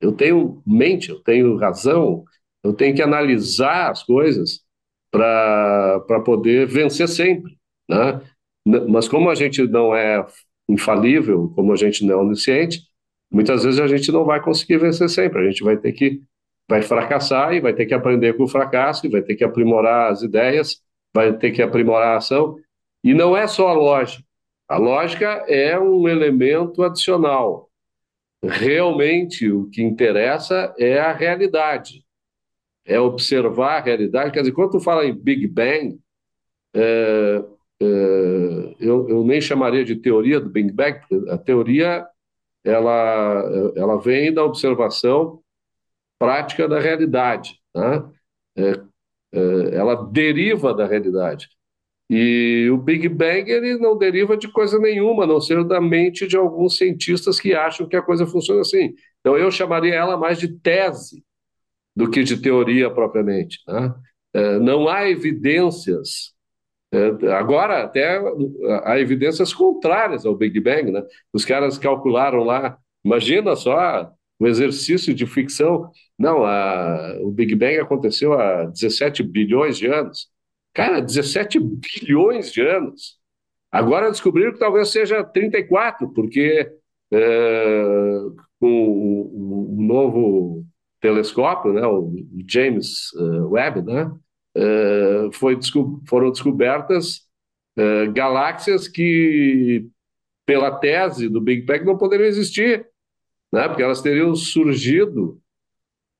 Eu tenho mente, eu tenho razão, eu tenho que analisar as coisas para poder vencer sempre. Né? Mas como a gente não é infalível, como a gente não é onisciente, muitas vezes a gente não vai conseguir vencer sempre. A gente vai ter que vai fracassar e vai ter que aprender com o fracasso, e vai ter que aprimorar as ideias, vai ter que aprimorar a ação. E não é só a lógica. A lógica é um elemento adicional. Realmente, o que interessa é a realidade, é observar a realidade. Quer dizer, quando tu fala em Big Bang, é, é, eu, eu nem chamaria de teoria do Big Bang, porque a teoria ela, ela vem da observação prática da realidade. Né? É, é, ela deriva da realidade. E o Big Bang ele não deriva de coisa nenhuma, a não ser da mente de alguns cientistas que acham que a coisa funciona assim. Então eu chamaria ela mais de tese do que de teoria propriamente. Né? É, não há evidências. É, agora, até há evidências contrárias ao Big Bang. Né? Os caras calcularam lá, imagina só o exercício de ficção. Não, a, o Big Bang aconteceu há 17 bilhões de anos. Cara, 17 bilhões de anos. Agora descobriram que talvez seja 34, porque é, com o, o, novo telescópio, né, o James uh, Webb, né, uh, foi, foram descobertas uh, galáxias que, pela tese do Big Bang, não poderiam existir né? porque elas teriam surgido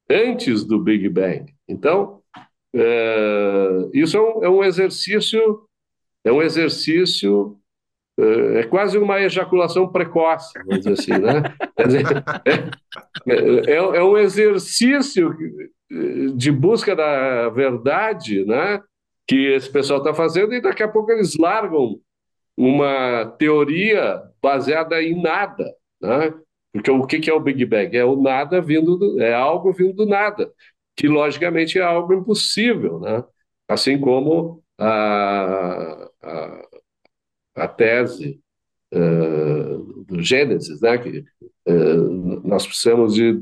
antes do Big Bang. Então, é, isso é um, é um, exercício, é um exercício, é, é, quase uma ejaculação precoce, vamos dizer assim, né? É, é, é, um exercício de busca da verdade, né? Que esse pessoal está fazendo e daqui a pouco eles largam uma teoria baseada em nada, né? Porque o que é o Big Bang? É o nada vindo, do, é algo vindo do nada, que logicamente é algo impossível, né? Assim como a, a, a tese uh, do Gênesis, né? Que uh, nós precisamos de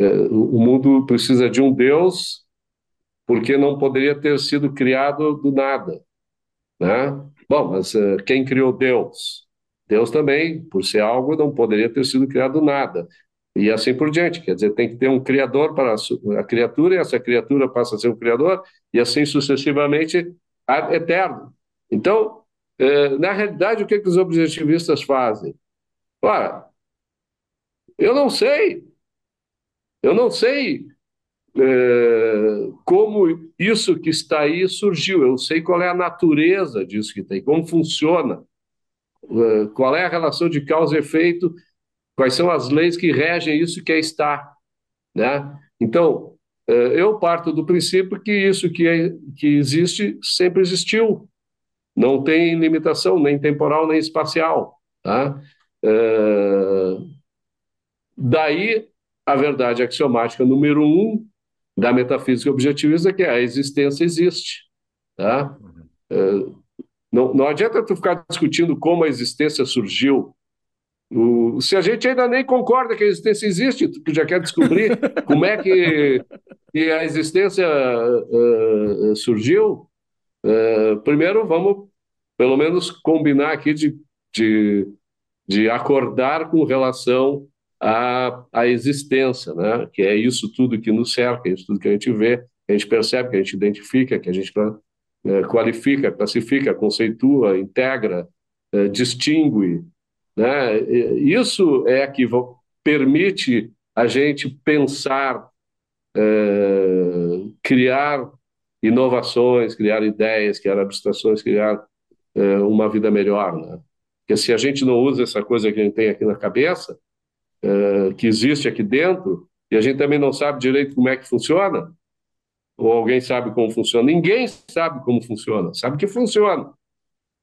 uh, o mundo precisa de um Deus porque não poderia ter sido criado do nada, né? Bom, mas quem criou Deus? Deus também, por ser algo, não poderia ter sido criado nada. E assim por diante. Quer dizer, tem que ter um criador para a criatura, e essa criatura passa a ser um criador, e assim sucessivamente, eterno. Então, eh, na realidade, o que, que os objetivistas fazem? Ora, eu não sei. Eu não sei é, como isso que está aí surgiu. Eu sei qual é a natureza disso que tem, como funciona, é, qual é a relação de causa e efeito, quais são as leis que regem isso que é estar. Né? Então, é, eu parto do princípio que isso que, é, que existe sempre existiu. Não tem limitação, nem temporal, nem espacial. Tá? É... Daí, a verdade axiomática número um da metafísica objetivista, que é a existência existe. Tá? É... Não, não adianta tu ficar discutindo como a existência surgiu, o, se a gente ainda nem concorda que a existência existe, tu já quer descobrir como é que, que a existência uh, surgiu, uh, primeiro vamos, pelo menos, combinar aqui de, de, de acordar com relação à, à existência, né? que é isso tudo que nos cerca, isso tudo que a gente vê, que a gente percebe, que a gente identifica, que a gente uh, qualifica, classifica, conceitua, integra, distingue, né? Isso é que permite a gente pensar, é, criar inovações, criar ideias, criar abstrações, criar uma vida melhor. Né? Porque se a gente não usa essa coisa que a gente tem aqui na cabeça, que existe aqui dentro, e a gente também não sabe direito como é que funciona, ou alguém sabe como funciona, ninguém sabe como funciona, sabe que funciona.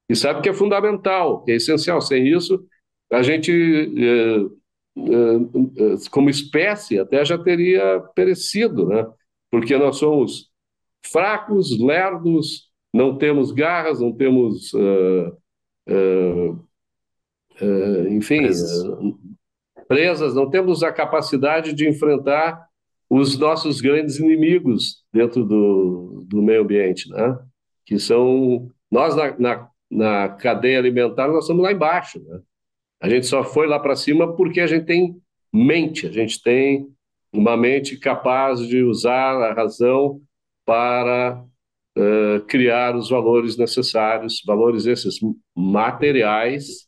E sabe que é fundamental, que é essencial. Sem isso, a gente, eh, eh, eh, como espécie, até já teria perecido, né? porque nós somos fracos, lerdos, não temos garras, não temos, uh, uh, uh, enfim, presas. presas, não temos a capacidade de enfrentar os nossos grandes inimigos dentro do, do meio ambiente, né? que são nós na, na, na cadeia alimentar nós estamos lá embaixo, né? A gente só foi lá para cima porque a gente tem mente, a gente tem uma mente capaz de usar a razão para uh, criar os valores necessários, valores esses materiais,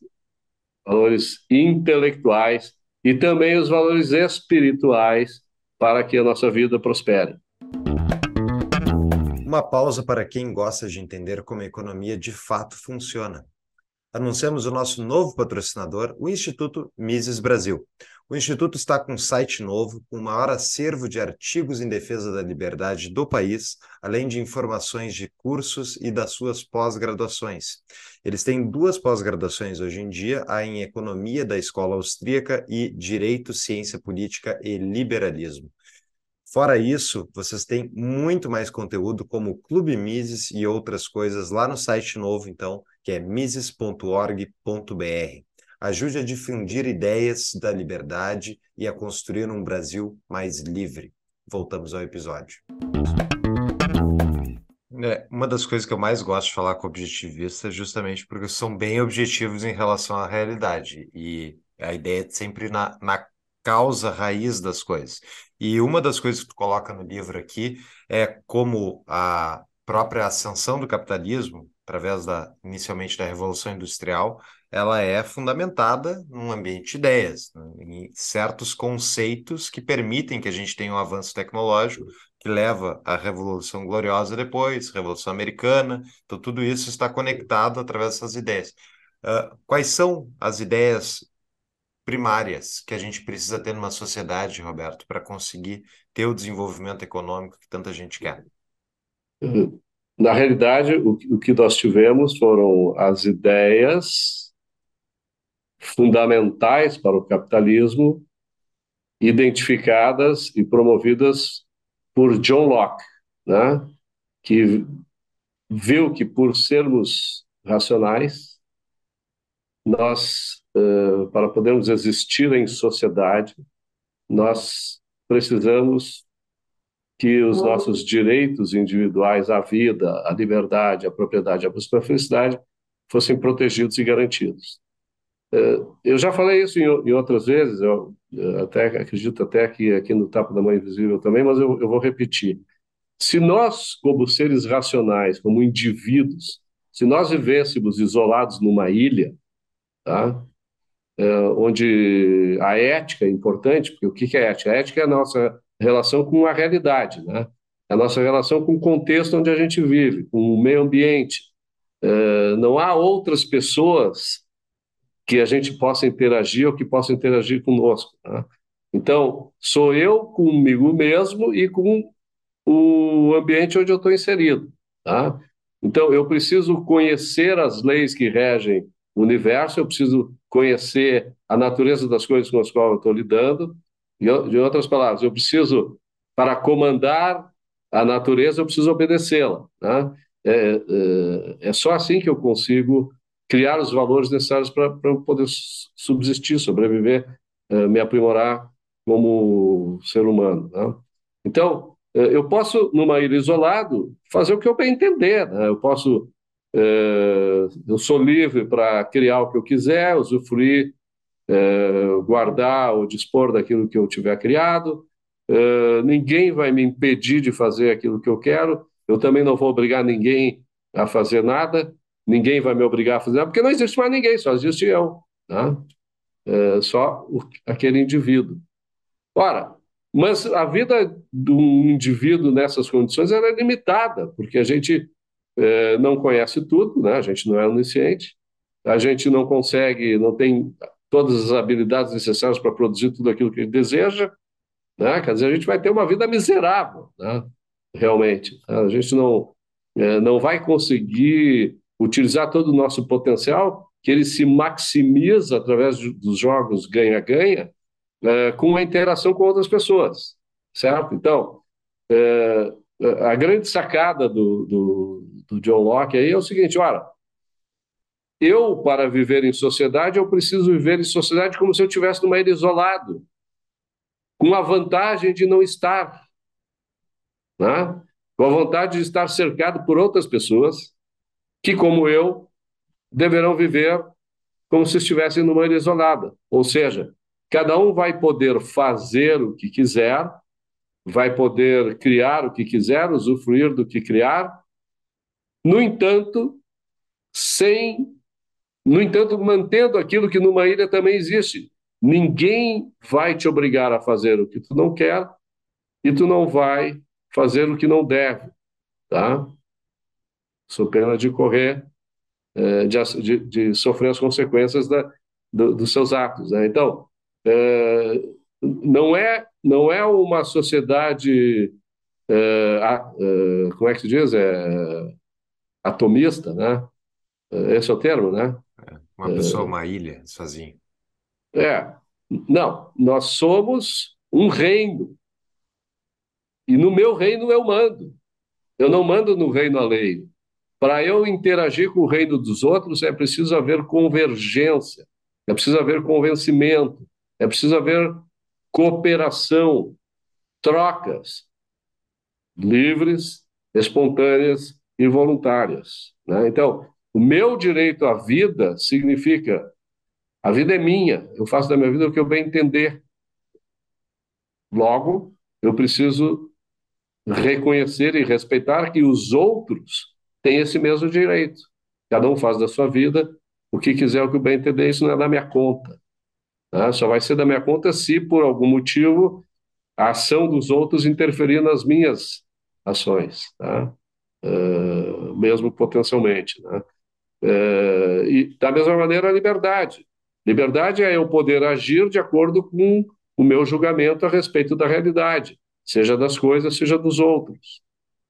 valores intelectuais e também os valores espirituais para que a nossa vida prospere. Uma pausa para quem gosta de entender como a economia de fato funciona anunciamos o nosso novo patrocinador, o Instituto Mises Brasil. O Instituto está com um site novo, com o maior acervo de artigos em defesa da liberdade do país, além de informações de cursos e das suas pós-graduações. Eles têm duas pós-graduações hoje em dia, a em Economia da Escola Austríaca e Direito, Ciência Política e Liberalismo. Fora isso, vocês têm muito mais conteúdo como Clube Mises e outras coisas lá no site novo, então, que é mises.org.br. Ajude a difundir ideias da liberdade e a construir um Brasil mais livre. Voltamos ao episódio. É, uma das coisas que eu mais gosto de falar com objetivistas é justamente porque são bem objetivos em relação à realidade. E a ideia é sempre na, na causa raiz das coisas. E uma das coisas que tu coloca no livro aqui é como a própria ascensão do capitalismo, através da inicialmente da Revolução Industrial, ela é fundamentada num ambiente de ideias, né? em certos conceitos que permitem que a gente tenha um avanço tecnológico que leva à Revolução Gloriosa depois, Revolução Americana. Então, tudo isso está conectado através dessas ideias. Uh, quais são as ideias primárias que a gente precisa ter numa sociedade, Roberto, para conseguir ter o desenvolvimento econômico que tanta gente quer? Na realidade, o, o que nós tivemos foram as ideias fundamentais para o capitalismo identificadas e promovidas por John Locke, né? que viu que por sermos racionais, nós uh, para podermos existir em sociedade, nós precisamos que os nossos direitos individuais à vida, à liberdade, à propriedade, à busca da felicidade fossem protegidos e garantidos. Uh, eu já falei isso em, outras vezes, eu até acredito até que aqui no Tapa da Mãe Invisível também, mas eu, eu vou repetir. Se nós, como seres racionais, como indivíduos, se nós vivêssemos isolados numa ilha, tá? É, onde a ética é importante, porque o que é ética? A ética é a nossa relação com a realidade, né? a nossa relação com o contexto onde a gente vive, com o meio ambiente. Uh, não há outras pessoas que a gente possa interagir ou que possam interagir conosco. Né? Então, sou eu comigo mesmo e com o ambiente onde eu estou inserido. Tá? Então, eu preciso conhecer as leis que regem o universo, eu preciso conhecer a natureza das coisas com as quais eu estou lidando. E, de outras palavras, eu preciso, para comandar a natureza, eu preciso obedecê-la. Né? É, é, é, só assim que eu consigo criar os valores necessários para eu poder subsistir, sobreviver, é, me aprimorar como ser humano. Né? Então, é, eu posso, numa ilha isolado, fazer o que eu bem entender. Né? Eu posso, é, eu sou livre para criar o que eu quiser, usufruir, guardar ou dispor daquilo que eu tiver criado. Ninguém vai me impedir de fazer aquilo que eu quero. Eu também não vou obrigar ninguém a fazer nada. Ninguém vai me obrigar a fazer nada, porque não existe mais ninguém, só existe eu. Né? É, só o, aquele indivíduo. Ora, mas a vida de um indivíduo nessas condições é limitada, porque a gente é, não conhece tudo, né? a gente não é onisciente, a gente não consegue, não tem todas as habilidades necessárias para produzir tudo aquilo que deseja, né? quer dizer, a gente vai ter uma vida miserável, né? realmente. A gente não, é, não vai conseguir utilizar todo o nosso potencial, que ele se maximiza através dos jogos ganha-ganha, é, com a interação com outras pessoas, certo? Então, é, a grande sacada do, do, do John Locke aí é o seguinte, olha, eu, para viver em sociedade, eu preciso viver em sociedade como se eu estivesse numa ilha isolado, com a vantagem de não estar, né? com a vontade de estar cercado por outras pessoas que, como eu, deverão viver como se estivessem numa ilha isolada. Ou seja, Cada um vai poder fazer o que quiser, vai poder criar o que quiser, usufruir do que criar. No entanto, sem, no entanto, mantendo aquilo que numa ilha também existe. Ninguém vai te obrigar a fazer o que tu não quer e tu não vai fazer o que não deve, tá? Sou pena de correr, é, de, de, de, sofrer as consequências da, do, dos seus atos. Né? Então, é, não é não é uma sociedade é, é, como é que se diz? É, atomista né? Esse é o termo né? É, uma pessoa uma ilha sozinho. É não nós somos um reino. E no meu reino eu mando. Eu não mando no reino alheio para eu interagir com o reino dos outros é preciso haver convergência é preciso haver convencimento é preciso haver cooperação, trocas livres, espontâneas e voluntárias. Né? Então, o meu direito à vida significa a vida é minha, eu faço da minha vida o que eu bem entender. Logo, eu preciso reconhecer e respeitar que os outros têm esse mesmo direito. Cada um faz da sua vida o que quiser, o que bem entender, isso não é da minha conta. Né? Só vai ser da minha conta se, por algum motivo, a ação dos outros interferir nas minhas ações, tá? Uh, mesmo potencialmente. Né? Uh, e, da mesma maneira, a liberdade. Liberdade é eu poder agir de acordo com o meu julgamento a respeito da realidade, seja das coisas, seja dos outros,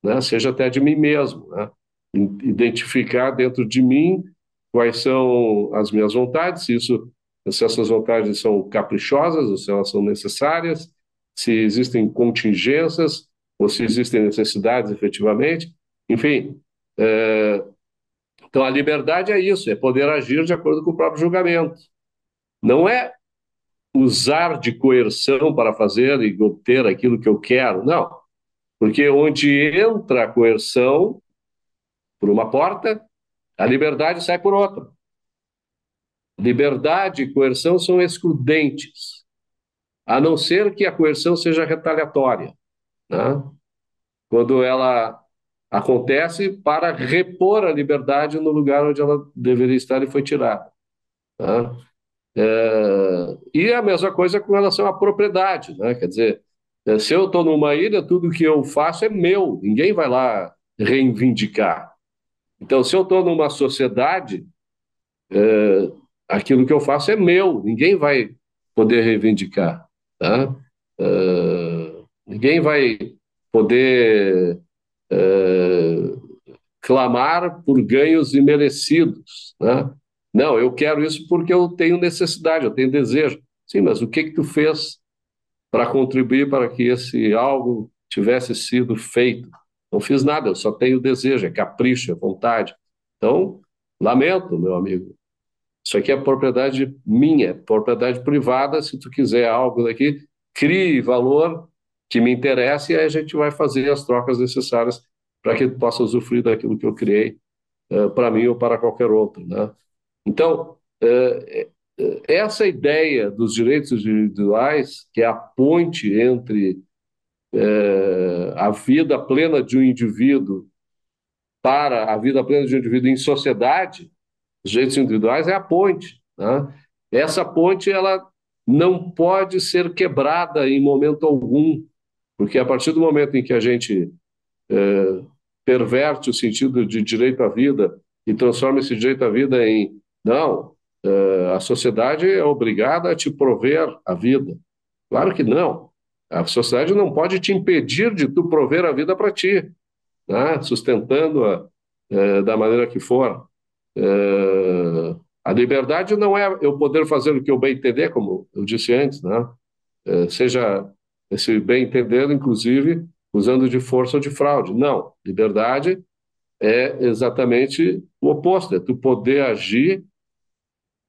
né? seja até de mim mesmo. Né? Identificar dentro de mim quais são as minhas vontades, se isso se essas vantagens são caprichosas ou se elas são necessárias, se existem contingências ou se existem necessidades efetivamente. Enfim, é... então a liberdade é isso, é poder agir de acordo com o próprio julgamento. Não é usar de coerção para fazer e obter aquilo que eu quero, não. Porque onde entra a coerção por uma porta, a liberdade sai por outra. Liberdade e coerção são excludentes, a não ser que a coerção seja retaliatória, né? quando ela acontece para repor a liberdade no lugar onde ela deveria estar e foi tirada. Né? É... e a mesma coisa com relação à propriedade, né? quer dizer, se eu estou numa ilha, tudo que eu faço é meu, ninguém vai lá reivindicar. Então, se eu estou numa sociedade, é, aquilo que eu faço é meu, ninguém vai poder reivindicar. Tá? É, ninguém vai poder é, clamar por ganhos imerecidos. Né? Não, eu quero isso porque eu tenho necessidade, eu tenho desejo. Sim, mas o que que tu fez para contribuir para que esse algo tivesse sido feito? Não fiz nada, eu só tenho desejo, é capricho, é vontade. Então, lamento, meu amigo. Isso aqui é propriedade minha, propriedade privada. Se tu quiser algo daqui, crie valor que me interesse e aí a gente vai fazer as trocas necessárias para que tu possa usufruir daquilo que eu criei uh, para mim ou para qualquer outro, né? Então, uh, essa ideia dos direitos individuais, que é a ponte entre é, a vida plena de um indivíduo para a vida plena de um indivíduo em sociedade, os direitos individuais é a ponte. Né? Essa ponte ela não pode ser quebrada em momento algum, porque a partir do momento em que a gente é, perverte o sentido de direito à vida e transforma esse direito à vida em não, é, a sociedade é obrigada a te prover a vida. Claro que não. A sociedade não pode te impedir de tu prover a vida para ti, né? sustentando-a é, da maneira que for. É, a liberdade não é eu poder fazer o que eu bem entender, como eu disse antes, né? É, seja esse bem entender, inclusive, usando de força ou de fraude. Não. Liberdade é exatamente o oposto, é tu poder agir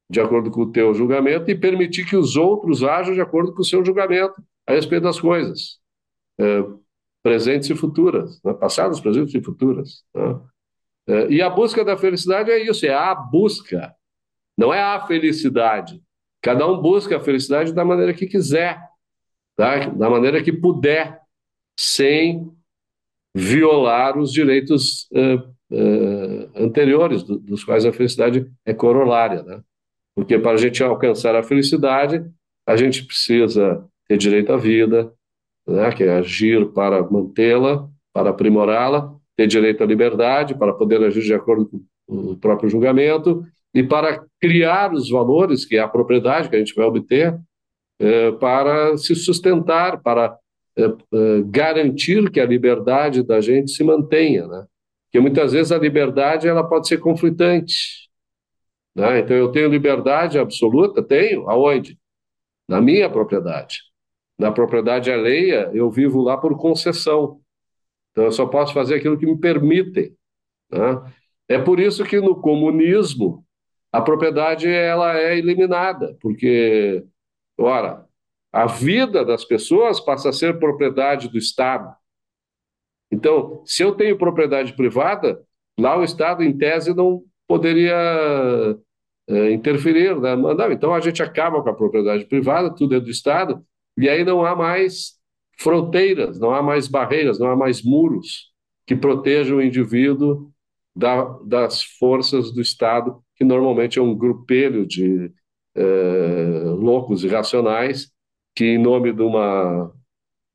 de acordo com o teu julgamento e permitir que os outros ajam de acordo com o seu julgamento a respeito das coisas, é, presentes e futuras, né? passadas, presentes e futuras. Né? É, e a busca da felicidade é isso, é a busca, não é a felicidade. Cada um busca a felicidade da maneira que quiser, tá? da maneira que puder, sem violar os direitos uh, uh, anteriores, do, dos quais a felicidade é corolária. Né? Porque para a gente alcançar a felicidade, a gente precisa ter direito à vida, né, que é agir para mantê-la, para aprimorá-la, ter direito à liberdade, para poder agir de acordo com o próprio julgamento, e para criar os valores, que é a propriedade que a gente vai obter, é, para se sustentar, para é, é, garantir que a liberdade da gente se mantenha, né? Porque muitas vezes a liberdade ela pode ser conflitante, né? Então, eu tenho liberdade absoluta? Tenho. Aonde? Na minha propriedade. Na propriedade alheia, eu vivo lá por concessão. Então, eu só posso fazer aquilo que me permitem. Né? É por isso que no comunismo a propriedade ela é eliminada, porque, ora, a vida das pessoas passa a ser propriedade do Estado. Então, se eu tenho propriedade privada, lá o Estado, em tese, não poderia é, interferir, né? Não, então a gente acaba com a propriedade privada, tudo é do Estado, e aí não há mais fronteiras, não há mais barreiras, não há mais muros que protejam o indivíduo da, das forças do Estado, que normalmente é um grupelho de é, loucos irracionais que, em nome de uma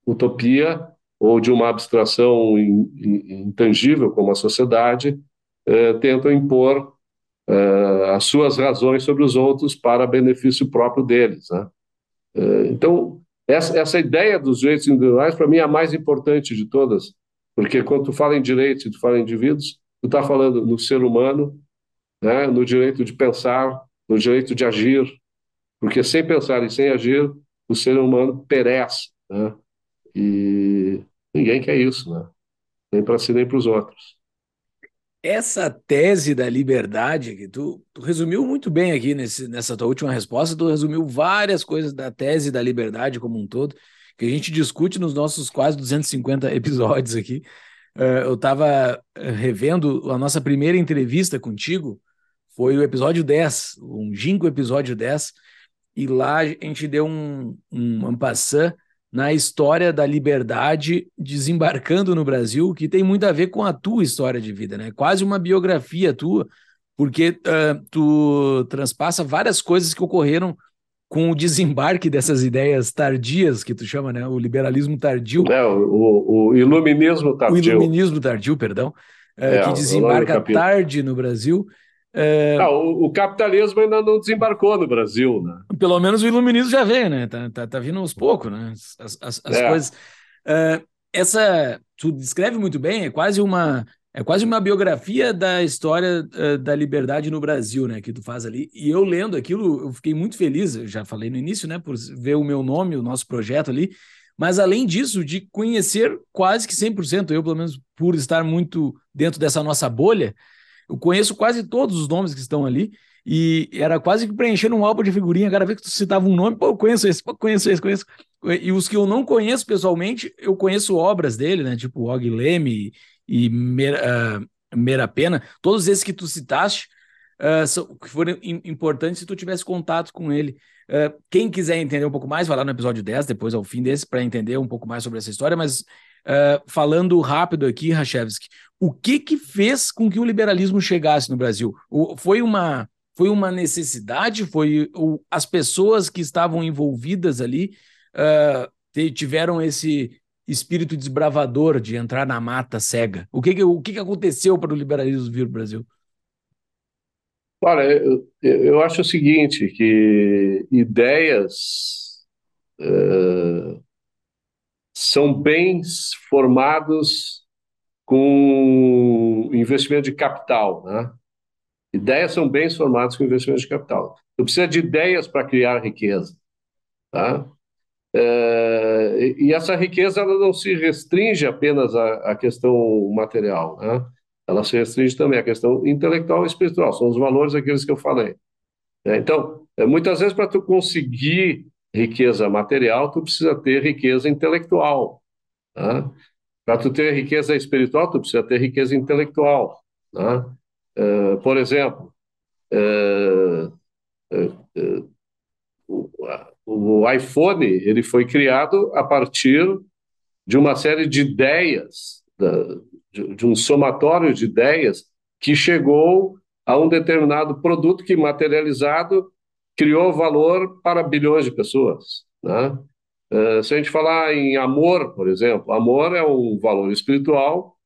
utopia ou de uma abstração intangível como a sociedade, é, tentam impor uh, as suas razões sobre os outros para benefício próprio deles. Né? Então, essa, essa ideia dos direitos individuais, para mim, é a mais importante de todas, porque quando tu fala em direitos e tu fala em indivíduos, tu está falando no ser humano, né, no direito de pensar, no direito de agir, porque sem pensar e sem agir, o ser humano perece, né? E ninguém quer isso, né? Nem para si nem para os outros. Essa tese da liberdade, que tu, tu resumiu muito bem aqui nesse, nessa tua última resposta, tu resumiu várias coisas da tese da liberdade como um todo, que a gente discute nos nossos quase 250 episódios aqui. Uh, eu estava eh, revendo a nossa primeira entrevista contigo, foi o episódio 10, um Ginko episódio 10, e lá a gente deu um, um ampassant na história da liberdade desembarcando no Brasil, que tem muito a ver com a tua história de vida, né? Quase uma biografia tua, porque uh, tu transpassa várias coisas que ocorreram com o desembarque dessas ideias tardias que tu chama, né? O liberalismo tardio. É, o, o iluminismo tardio. O iluminismo tardio, perdão, é, que desembarca tarde no Brasil. É... Ah, o, o, capitalismo ainda não desembarcou no Brasil, né? Pelo menos o iluminismo já veio, né? Tá, tá, tá vindo aos poucos, né? As, as, as é. coisas. Uh, essa, tu descreve muito bem, é quase uma é quase uma biografia da história uh, da liberdade no Brasil, né, que tu faz ali. E eu lendo aquilo, eu fiquei muito feliz, eu já falei no início, né, por ver o meu nome, o nosso projeto ali, mas além disso, de conhecer quase que 100%, eu pelo menos por estar muito dentro dessa nossa bolha, eu conheço quase todos os nomes que estão ali, e era quase que preenchendo um álbum de figurinha, cada vez que tu citava um nome, pô, eu conheço esse, pô, conheço esse, conheço. E os que eu não conheço pessoalmente, eu conheço obras dele, né? Tipo Og Leme e Mera, uh, Mera Pena, todos esses que tu citaste, uh, que foram importantes se tu tivesse contato com ele. Uh, quem quiser entender um pouco mais, vai lá no episódio 10, depois ao fim desse, para entender um pouco mais sobre essa história, mas uh, falando rápido aqui, Rachevski, o que que fez com que o liberalismo chegasse no Brasil? O, foi uma foi uma necessidade? Foi o, as pessoas que estavam envolvidas ali uh, tiveram esse espírito desbravador de entrar na mata cega? O que, que o que, que aconteceu para o liberalismo vir para o Brasil? Olha, eu, eu acho o seguinte, que ideias uh, são bens formados com investimento de capital, né? Ideias são bens formados com investimento de capital. Eu preciso de ideias para criar riqueza, tá? É, e essa riqueza ela não se restringe apenas à, à questão material, né? ela se restringe também à questão intelectual e espiritual, são os valores aqueles que eu falei. É, então, é, muitas vezes para tu conseguir riqueza material, tu precisa ter riqueza intelectual. Né? Para tu ter riqueza espiritual, tu precisa ter riqueza intelectual. Né? É, por exemplo, é, é, o iPhone ele foi criado a partir de uma série de ideias, de um somatório de ideias que chegou a um determinado produto que, materializado, criou valor para bilhões de pessoas. Né? Uh, se a gente falar em amor, por exemplo, amor é um valor espiritual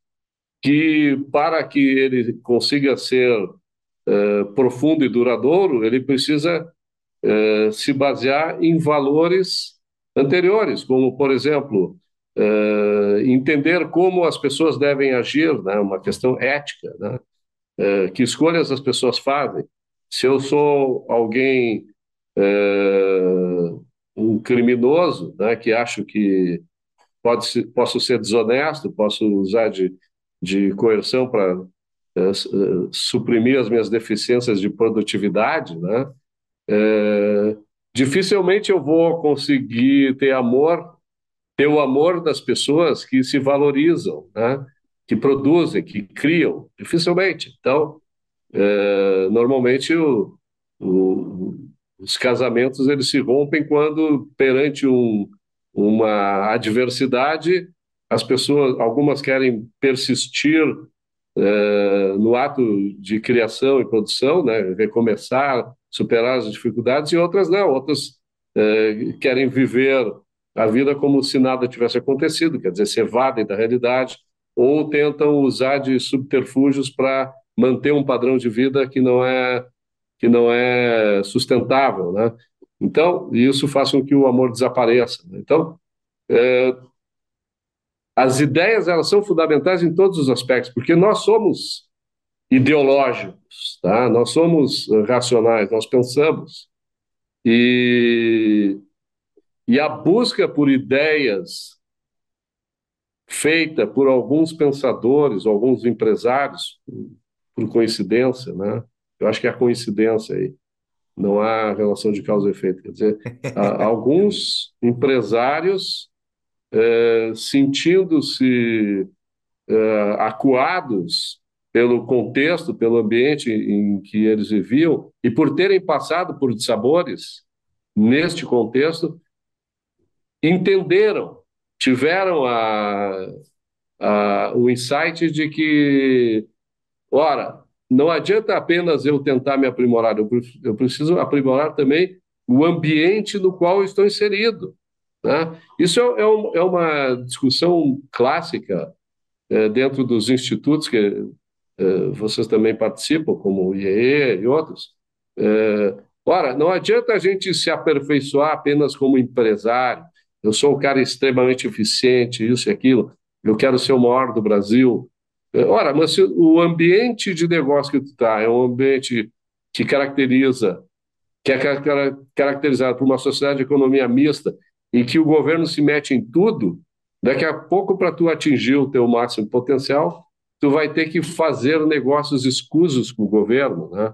que, para que ele consiga ser uh, profundo e duradouro, ele precisa eh, se basear em valores anteriores, como, por exemplo, uh, entender como as pessoas devem agir, né, uma questão ética, né, uh, que escolhas as pessoas fazem. Se eu sou alguém, um criminoso, né, que acho que pode posso ser desonesto, posso usar de, de coerção para suprimir as minhas deficiências de produtividade, né? É, dificilmente eu vou conseguir ter amor, ter o amor das pessoas que se valorizam, né? que produzem, que criam, dificilmente. Então, é, normalmente o, o, os casamentos eles se rompem quando perante um, uma adversidade as pessoas, algumas querem persistir é, no ato de criação e produção, né, recomeçar, superar as dificuldades, e outras não, outras é, querem viver a vida como se nada tivesse acontecido, quer dizer, se evadem da realidade, ou tentam usar de subterfúgios para manter um padrão de vida que não é que não é sustentável, né? Então, isso faz com que o amor desapareça. Né? Então, é, as ideias elas são fundamentais em todos os aspectos, porque nós somos ideológicos, tá? Nós somos racionais, nós pensamos. E, e a busca por ideias feita por alguns pensadores, alguns empresários, por coincidência, né? Eu acho que é a coincidência aí. Não há relação de causa e efeito. Quer dizer, alguns empresários eh, sentindo-se eh, acuados pelo contexto, pelo ambiente em que eles viviam, e por terem passado por dissabores neste contexto, entenderam, tiveram a, a, o insight de que, ora, não adianta apenas eu tentar me aprimorar, eu, preciso aprimorar também o ambiente no qual eu estou inserido. Né? Isso é, é, um, é, uma discussão clássica é, dentro dos institutos que é, vocês também participam, como o IEE e outros. É, ora, não adianta a gente se aperfeiçoar apenas como empresário. Eu sou um cara extremamente eficiente, isso e aquilo. Eu quero ser o maior do Brasil. Ora, mas se o ambiente de negócio que tu está é um ambiente que caracteriza, que é caracterizado por uma sociedade de economia mista, em que o governo se mete em tudo, daqui a pouco, para tu atingir o teu máximo potencial, tu vai ter que fazer negócios escusos com o governo, né?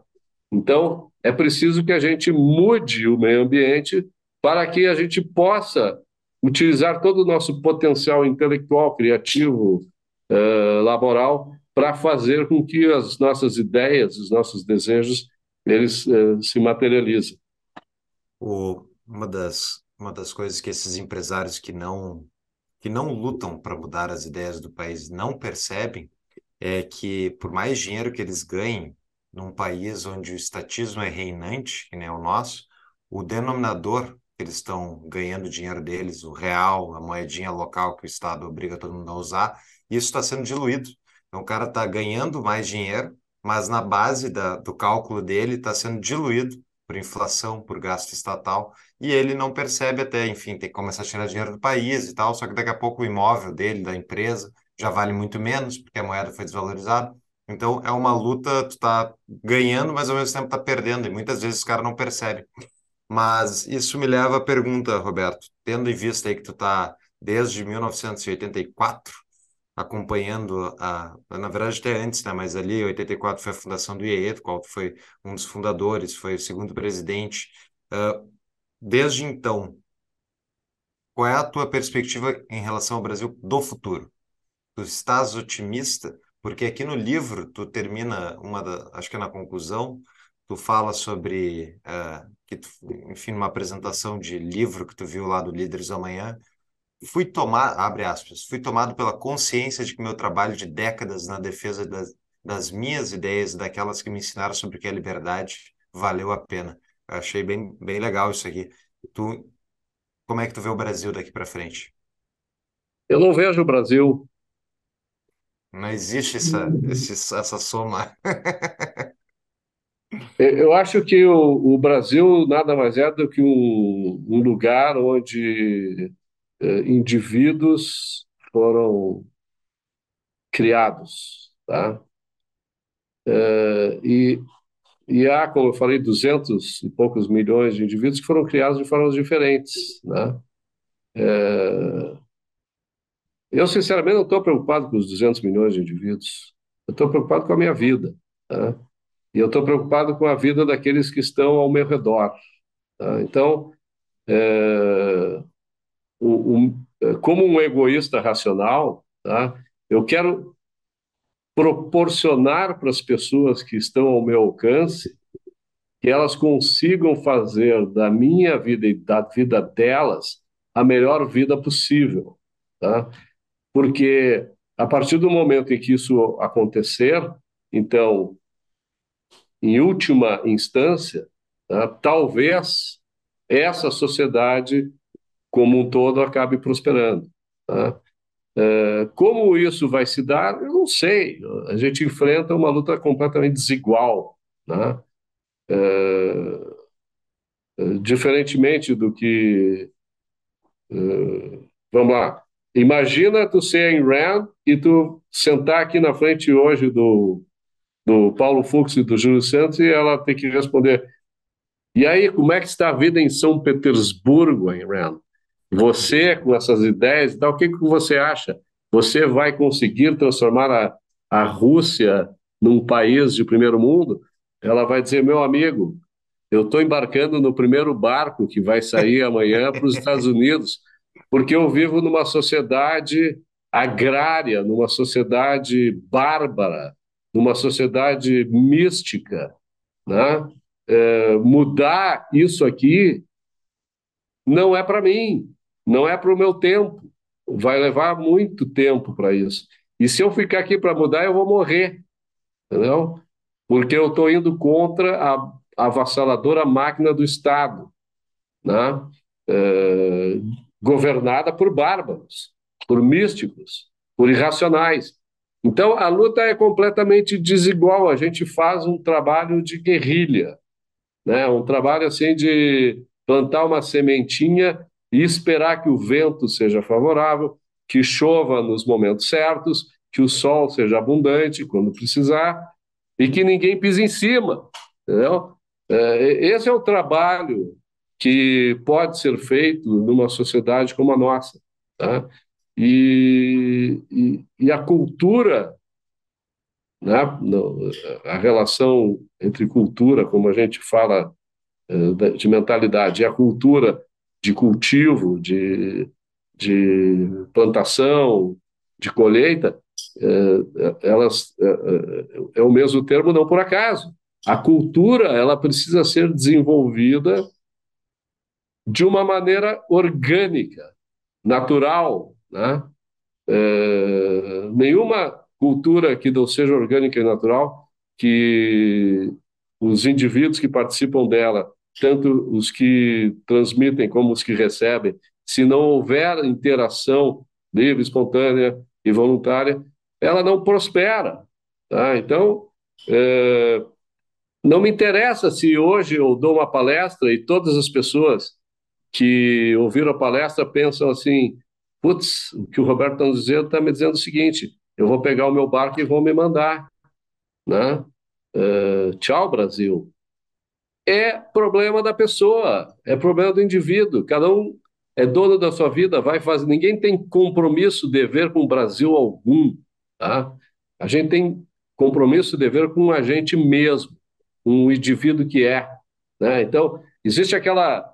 Então, é preciso que a gente mude o meio ambiente para que a gente possa utilizar todo o nosso potencial intelectual, criativo, uh, laboral, para fazer com que as nossas ideias, os nossos desejos, eles uh, se materializem. O, uma das uma das coisas que esses empresários que não que não lutam para mudar as ideias do país não percebem é que por mais dinheiro que eles ganhem num país onde o estatismo é reinante, que nem o nosso, o denominador que eles estão ganhando dinheiro deles, o real, a moedinha local que o Estado obriga todo mundo a usar, isso está sendo diluído. Então o cara está ganhando mais dinheiro, mas na base da, do cálculo dele está sendo diluído por inflação, por gasto estatal, e ele não percebe até, enfim, tem que começar a tirar dinheiro do país e tal, só que daqui a pouco o imóvel dele, da empresa, já vale muito menos, porque a moeda foi desvalorizada. Então é uma luta, tu tá ganhando, mas ao mesmo tempo tá perdendo, e muitas vezes os caras não percebem. Mas isso me leva à pergunta, Roberto, tendo em vista aí que tu tá desde 1984 acompanhando a, na verdade até antes, né, mas ali 84 foi a fundação do IEE, qual foi um dos fundadores, foi o segundo presidente. Uh, desde então, qual é a tua perspectiva em relação ao Brasil do futuro? Tu estás otimista? Porque aqui no livro tu termina uma da, acho que é na conclusão, tu fala sobre uh, que tu, enfim, uma apresentação de livro que tu viu lá do Líderes Amanhã, fui tomar, abre aspas, fui tomado pela consciência de que meu trabalho de décadas na defesa das, das minhas ideias, daquelas que me ensinaram sobre o que é liberdade, valeu a pena. Eu achei bem, bem legal isso aqui. Tu, como é que tu vê o Brasil daqui para frente? Eu não vejo o Brasil. Não existe essa, essa soma. Eu acho que o, o, Brasil nada mais é do que um, um lugar onde eh, indivíduos foram criados, tá? Eh, e, e há, como eu falei, 200 e poucos milhões de indivíduos que foram criados de formas diferentes, né? Eh, eu, sinceramente, não estou preocupado com os 200 milhões de indivíduos. Eu estou preocupado com a minha vida. Tá? E eu estou preocupado com a vida daqueles que estão ao meu redor. Tá? Então, como um egoísta racional, tá? eu quero proporcionar para as pessoas que estão ao meu alcance que elas consigam fazer da minha vida e da vida delas a melhor vida possível, tá? Porque a partir do momento em que isso acontecer, então, em última instância, tá? talvez essa sociedade como um todo acabe prosperando. Tá? É, como isso vai se dar, eu não sei. A gente enfrenta uma luta completamente desigual. Né? É, é diferentemente do que. Vamos lá. Imagina tu ser em Rand e tu sentar aqui na frente hoje do, do Paulo Fux e do Júlio Santos e ela ter que responder. E aí, como é que está a vida em São Petersburgo, em Rand? Você, com essas ideias, então, o que, que você acha? Você vai conseguir transformar a, a Rússia num país de primeiro mundo? Ela vai dizer, meu amigo, eu estou embarcando no primeiro barco que vai sair amanhã para os Estados Unidos, porque eu vivo numa sociedade agrária, numa sociedade bárbara, numa sociedade mística. Né? É, mudar isso aqui não é para mim. Não é para o meu tempo. Vai levar muito tempo para isso. E se eu ficar aqui para mudar, eu vou morrer. Entendeu? Porque eu estou indo contra a, avassaladora máquina do Estado. né? É, governada por bárbaros, por místicos, por irracionais. Então, a luta é completamente desigual. A gente faz um trabalho de guerrilha, né? um trabalho assim de plantar uma sementinha e esperar que o vento seja favorável, que chova nos momentos certos, que o sol seja abundante quando precisar e que ninguém pise em cima. Entendeu? É, esse é o trabalho que pode ser feito numa sociedade como a nossa. Tá? E, e, e, a cultura, né? a relação entre cultura, como a gente fala é, de mentalidade, e a cultura de cultivo, de, de plantação, de colheita, é, elas é, é o mesmo termo não por acaso. A cultura ela precisa ser desenvolvida de uma maneira orgânica, natural, né? É, nenhuma cultura que não seja orgânica e natural, que os indivíduos que participam dela, tanto os que transmitem como os que recebem, se não houver interação livre, espontânea e voluntária, ela não prospera. Tá? Então, é, não me interessa se hoje eu dou uma palestra e todas as pessoas que ouviram a palestra pensam assim: putz, o que o Roberto está dizendo está me dizendo o seguinte: eu vou pegar o meu barco e vou me mandar. Né? Uh, tchau, Brasil. É problema da pessoa, é problema do indivíduo. Cada um é dono da sua vida, vai fazer. Ninguém tem compromisso, dever com o Brasil algum. Tá? A gente tem compromisso, dever com a gente mesmo um indivíduo que é. Né? Então, existe aquela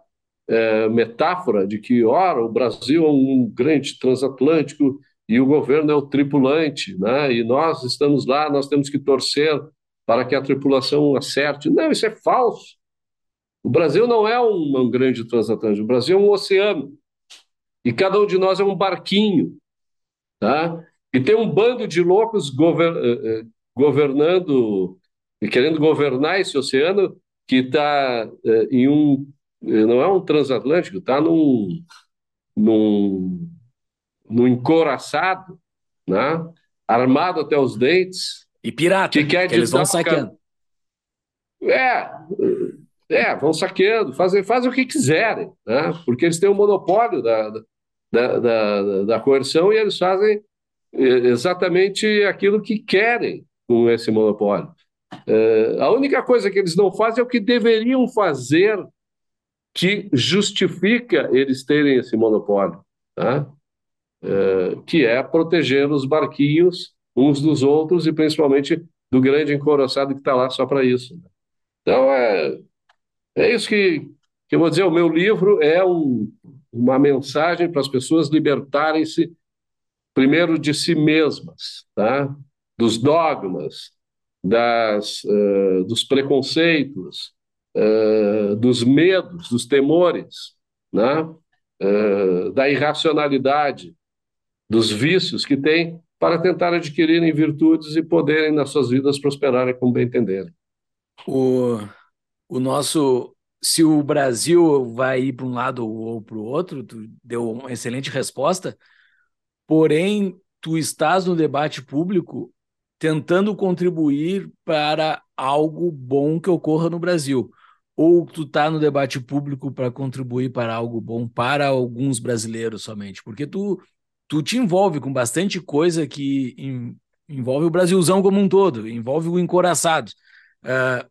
é, metáfora de que, ora, o Brasil é um grande transatlântico e o governo é o tripulante, né? e nós estamos lá, nós temos que torcer para que a tripulação acerte. Não, isso é falso. O Brasil não é um, um grande transatlântico, o Brasil é um oceano. E cada um de nós é um barquinho. Tá? E tem um bando de loucos gover eh, eh, governando e querendo governar esse oceano que está é, em um não é um transatlântico, está num, num, num encoraçado, né? armado até os dentes. E pirata, que, quer que eles vão saqueando. É, é, vão saqueando, fazem, fazem o que quiserem, né? porque eles têm o monopólio da, da, da, da coerção e eles fazem é, exatamente aquilo que querem com esse monopólio. É, a única coisa que eles não fazem é o que deveriam fazer que justifica eles terem esse monopólio, tá? é, que é proteger os barquinhos uns dos outros e principalmente do grande encoraçado que está lá só para isso. Então, é, é isso que, que eu vou dizer. O meu livro é um, uma mensagem para as pessoas libertarem-se, primeiro, de si mesmas, tá? dos dogmas, das, uh, dos preconceitos, uh, dos medos, dos temores, né? Uh, da irracionalidade, dos vícios que têm para tentar adquirirem virtudes e poderem nas suas vidas prosperarem como bem entenderem. O, o nosso se o Brasil vai ir para um lado ou para o outro, tu deu uma excelente resposta, porém, tu estás no debate público tentando contribuir para algo bom que ocorra no Brasil. Ou tu está no debate público para contribuir para algo bom para alguns brasileiros somente, porque tu, tu te envolve com bastante coisa que em, envolve o Brasilzão como um todo, envolve o encoraçado. Uh,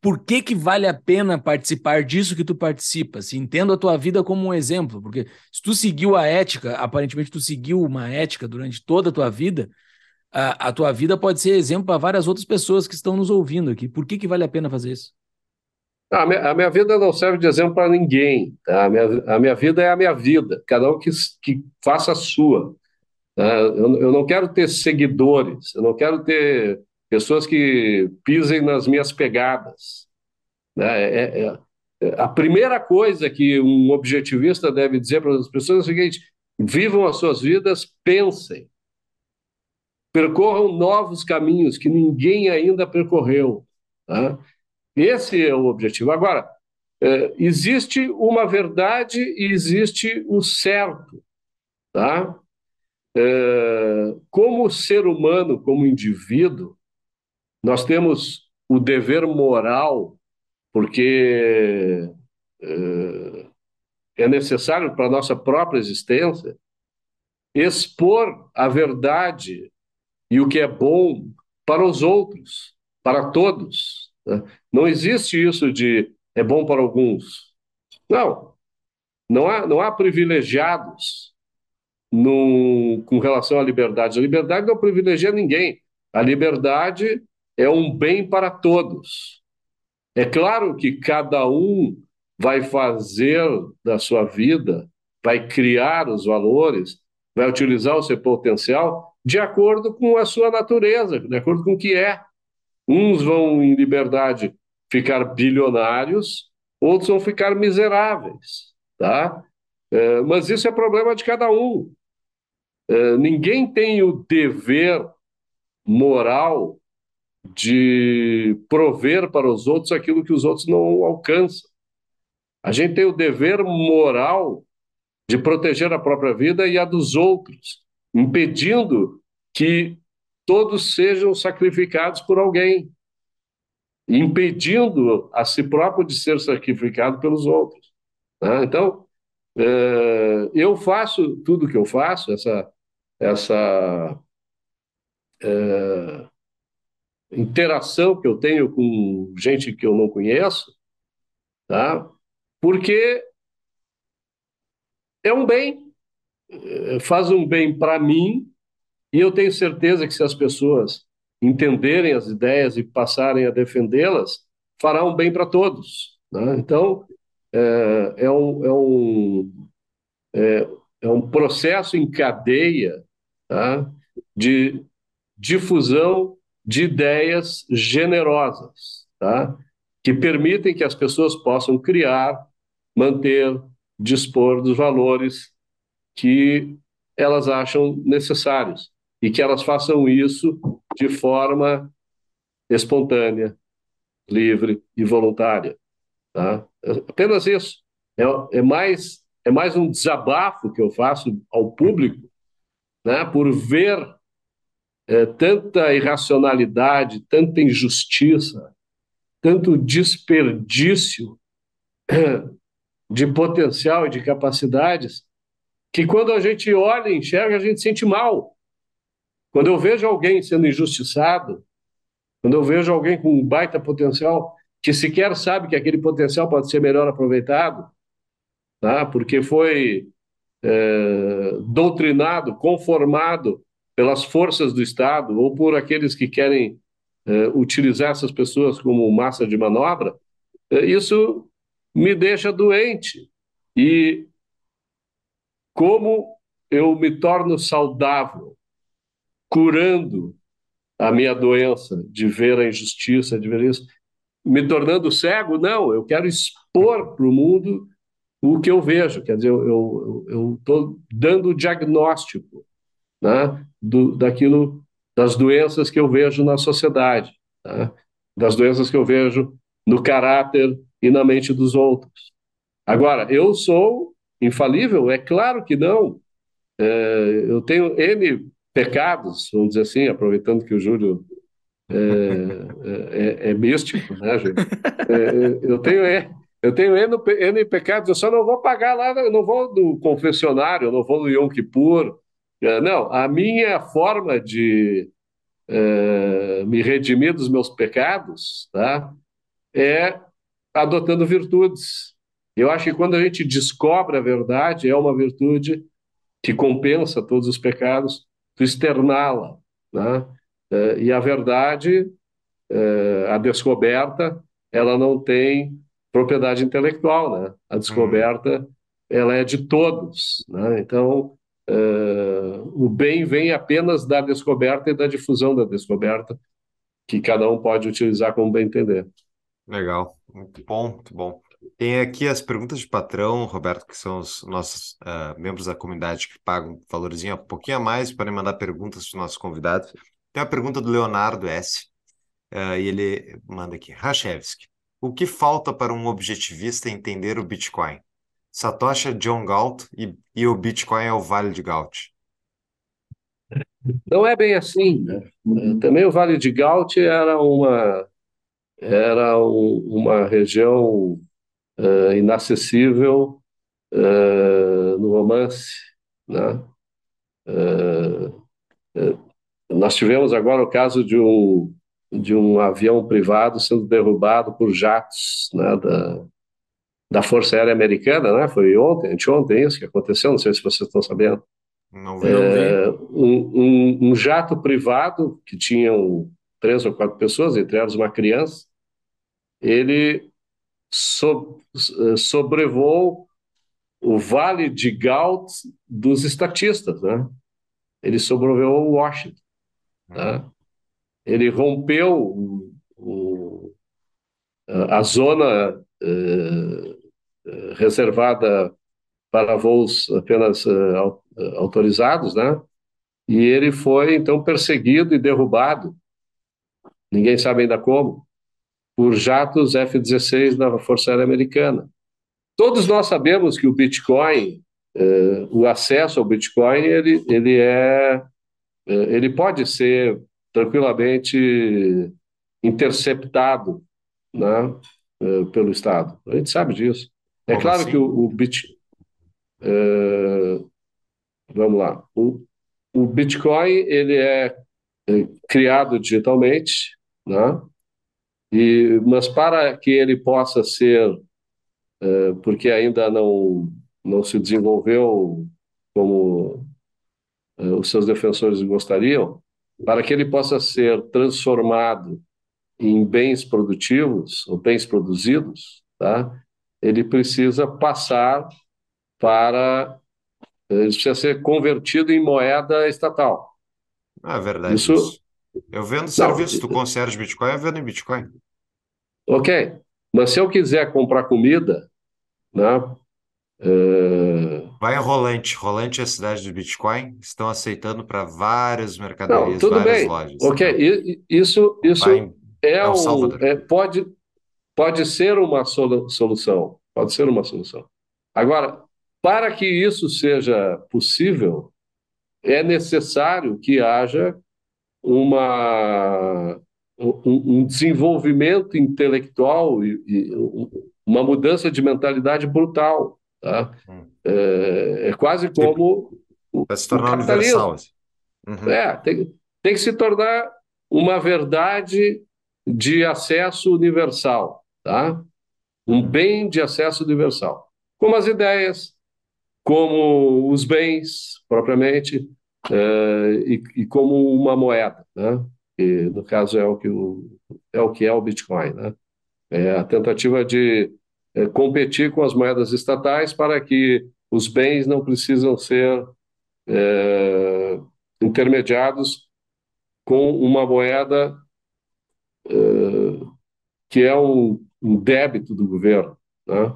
por que, que vale a pena participar disso que tu participas? Se entendo a tua vida como um exemplo, porque se tu seguiu a ética, aparentemente tu seguiu uma ética durante toda a tua vida, a, a tua vida pode ser exemplo para várias outras pessoas que estão nos ouvindo aqui. Por que, que vale a pena fazer isso? A minha, a minha vida não serve de exemplo para ninguém. Tá? A, minha, a minha vida é a minha vida, cada um que, que faça a sua. Tá? Eu, eu não quero ter seguidores, eu não quero ter pessoas que pisem nas minhas pegadas. Né? É, é, é, a primeira coisa que um objetivista deve dizer para as pessoas é o seguinte: vivam as suas vidas, pensem percorram novos caminhos que ninguém ainda percorreu. Tá? Esse é o objetivo. Agora, é, existe uma verdade e existe o certo, tá? É, como ser humano, como indivíduo, nós temos o dever moral, porque é, é necessário para a nossa própria existência, expor a verdade e o que é bom para os outros, para todos. Né? Não existe isso de é bom para alguns. Não. Não há, não há privilegiados no, com relação à liberdade. A liberdade não privilegia ninguém. A liberdade é um bem para todos. É claro que cada um vai fazer da sua vida, vai criar os valores, vai utilizar o seu potencial de acordo com a sua natureza, de acordo com o que é. Uns vão em liberdade ficar bilionários, outros vão ficar miseráveis, tá? É, mas isso é problema de cada um. É, ninguém tem o dever moral de prover para os outros aquilo que os outros não alcançam. A gente tem o dever moral de proteger a própria vida e a dos outros, impedindo que todos sejam sacrificados por alguém impedindo a si próprio de ser sacrificado pelos outros. Né? Então, é, eu faço tudo que eu faço, essa, essa é, interação que eu tenho com gente que eu não conheço, tá? porque é um bem, é, faz um bem para mim, e eu tenho certeza que se as pessoas entenderem as ideias e passarem a defendê-las, fará um bem para todos. Né? Então, é, é, um, é, um, é, é, um processo em cadeia tá? de difusão de ideias generosas, tá? que permitem que as pessoas possam criar, manter, dispor dos valores que elas acham necessários e que elas façam isso de forma espontânea, livre e voluntária. Tá? Apenas isso. É, é, mais, é mais um desabafo que eu faço ao público né, por ver é, tanta irracionalidade, tanta injustiça, tanto desperdício de potencial e de capacidades, que quando a gente olha e enxerga, a gente sente mal. Quando eu vejo alguém sendo injustiçado, quando eu vejo alguém com um baita potencial, que sequer sabe que aquele potencial pode ser melhor aproveitado, tá? porque foi é, doutrinado, conformado pelas forças do Estado ou por aqueles que querem é, utilizar essas pessoas como massa de manobra, é, isso me deixa doente. E como eu me torno saudável curando a minha doença, de ver a injustiça, de ver isso, me tornando cego? Não, eu quero expor para o mundo o que eu vejo, quer dizer, eu estou dando o diagnóstico né, do, daquilo, das doenças que eu vejo na sociedade, né, das doenças que eu vejo no caráter e na mente dos outros. Agora, eu sou infalível? É claro que não. É, eu tenho N pecados, vamos dizer assim, aproveitando que o Júlio é, é, é, é místico, né, Júlio? É, eu tenho eu tenho N, N pecados, eu só não vou pagar lá, eu não vou no confessionário, eu não vou no Yom Kippur. É, não, a minha forma de é, me redimir dos meus pecados tá, é adotando virtudes. Eu acho que quando a gente descobre a verdade, é uma virtude que compensa todos os pecados, tu externá-la. Né? É, e a verdade, a descoberta, ela não tem propriedade intelectual, né? A descoberta, uhum. ela é de todos, né? Então, o bem vem apenas da descoberta e da difusão da descoberta, que cada um pode utilizar como bem entender. Legal, muito bom, muito bom. Tem aqui as perguntas de patrão, Roberto, que são os nossos uh, membros da comunidade que pagam um valorzinho um pouquinho a mais para mandar perguntas para os nossos convidados. Tem uma pergunta do Leonardo S. Uh, e ele manda aqui, Rachevski, o que falta para um objetivista entender o Bitcoin? Satoshi é John Galt e, e o Bitcoin é o Vale de Galt. Não é bem assim. Né? Também o Vale de Galt era uma, era um, uma região uh, inacessível uh, no romance. Né? Uh, nós tivemos agora o caso de um, de um avião privado sendo derrubado por jatos né, da, da Força Aérea Americana, né? Foi ontem, anteontem isso que aconteceu, não sei se vocês estão sabendo. Não vi, é. Um, um, um, jato privado que tinham três ou quatro pessoas, entre elas uma criança, ele so, sobrevoou o Vale de Galt dos estatistas, né? Ele sobrevoou Washington, né? Uhum. Ele rompeu o, o, a zona uh, reservada para voos apenas uh, autorizados, né? E ele foi então perseguido e derrubado, ninguém sabe ainda como, por jatos F-16 da Força Aérea Americana. Todos nós sabemos que o Bitcoin, uh, o acesso ao Bitcoin, ele, ele é, uh, ele pode ser tranquilamente interceptado, né, pelo Estado. A gente sabe disso. É Como claro assim? que o, o Bitcoin. Uh, vamos lá. O, o Bitcoin ele é, é criado digitalmente, né? E, mas para que ele possa ser, uh, porque ainda não, não se desenvolveu como uh, os seus defensores gostariam, para que ele possa ser transformado em bens produtivos, ou bens produzidos, tá? ele precisa passar para. Ele precisa ser convertido em moeda estatal. Ah, é verdade. Isso... isso. Eu vendo serviço, tu concierge Bitcoin, eu vendo em Bitcoin. Ok, mas se eu quiser comprar comida, né? Uh... Vai em Rolante. Rolante é a cidade do Bitcoin. Estão aceitando para várias mercadorias, Não, tudo várias bem. lojas. Ok, então. isso, isso em... é, um, é, pode, pode ser uma solução, pode ser uma solução. Agora, para que isso seja possível, é necessário que haja uma, um, desenvolvimento intelectual e, e, uma mudança de mentalidade brutal. Tá? Hum. É, é, quase como Para se tornar universal. Assim. Uhum. É, tem, tem que se tornar uma verdade de acesso universal tá? Um bem de acesso universal, como as ideias, como os bens propriamente é, e, e, como uma moeda, né? Que, no caso é o que o, é o que é o Bitcoin, né? É a tentativa de é, competir com as moedas estatais para que os bens não precisam ser é, intermediados com uma moeda que é um, um débito do governo. Né?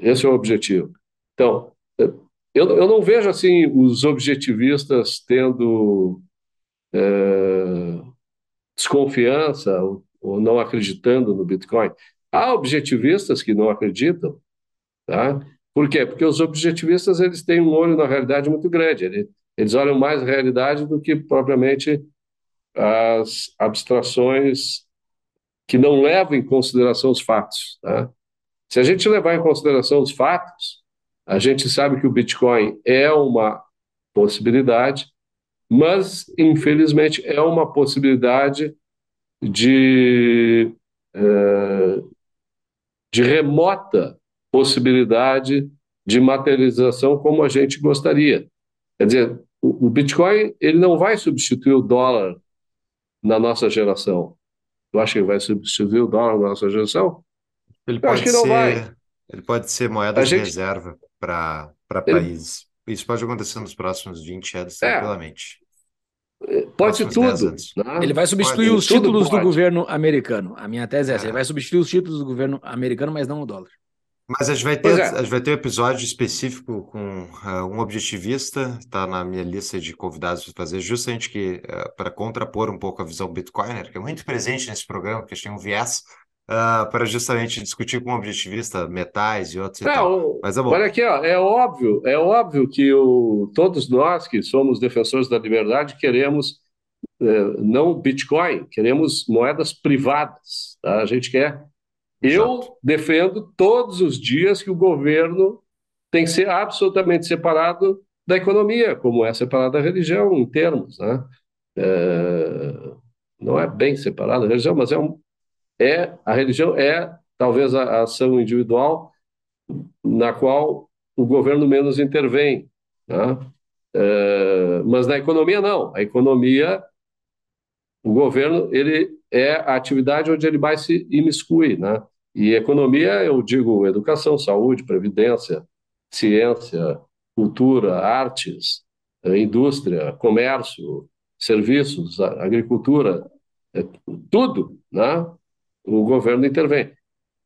Esse é o objetivo. Então, eu, eu não vejo assim os objetivistas tendo é, desconfiança ou, ou, não acreditando no Bitcoin. Há objetivistas que não acreditam, tá? Por quê? Porque os objetivistas eles têm um olho na realidade muito grande. Eles, eles olham mais a realidade do que propriamente as abstrações que não levam em consideração os fatos. Tá? Se a gente levar em consideração os fatos, a gente sabe que o Bitcoin é uma possibilidade, mas, infelizmente, é uma possibilidade de, é, de remota possibilidade de materialização como a gente gostaria. Quer dizer, o, Bitcoin ele não vai substituir o dólar na nossa geração. Tu acha que vai substituir o dólar na nossa geração? Ele Eu acho que não ser, vai. Ele pode ser moeda a de gente... reserva para ele... países. Isso pode acontecer nos próximos 20 anos, é. tranquilamente. É. Pode ser tudo. Né? Ele vai substituir pode. os títulos do governo americano. A minha tese é essa: ele é. vai substituir os títulos do governo americano, mas não o dólar. Mas a gente vai ter, é. a gente vai ter um episódio específico com uh, um objetivista, está na minha lista de convidados para fazer, justamente que uh, para contrapor um pouco a visão Bitcoiner, que é muito presente nesse programa, porque a gente tem um viés, uh, para justamente discutir com um objetivista metais e outros e. Mas é bom. Olha aqui, ó, é óbvio, é óbvio que o, todos nós que somos defensores da liberdade queremos eh, não Bitcoin, queremos moedas privadas. Tá? A gente quer. Eu Exato. defendo todos os dias que o governo tem que ser absolutamente separado da economia, como é separada a religião em termos, né? É, não é bem separada a religião, mas é, um, é a religião é talvez a, ação individual na qual o governo menos intervém, né? É, mas na economia não. A economia, o governo ele é a atividade onde ele mais se imiscui, né? E economia eu digo educação, saúde, previdência, ciência, cultura, artes, eh, indústria, comércio, serviços, agricultura, eh, tudo, né? O governo intervém.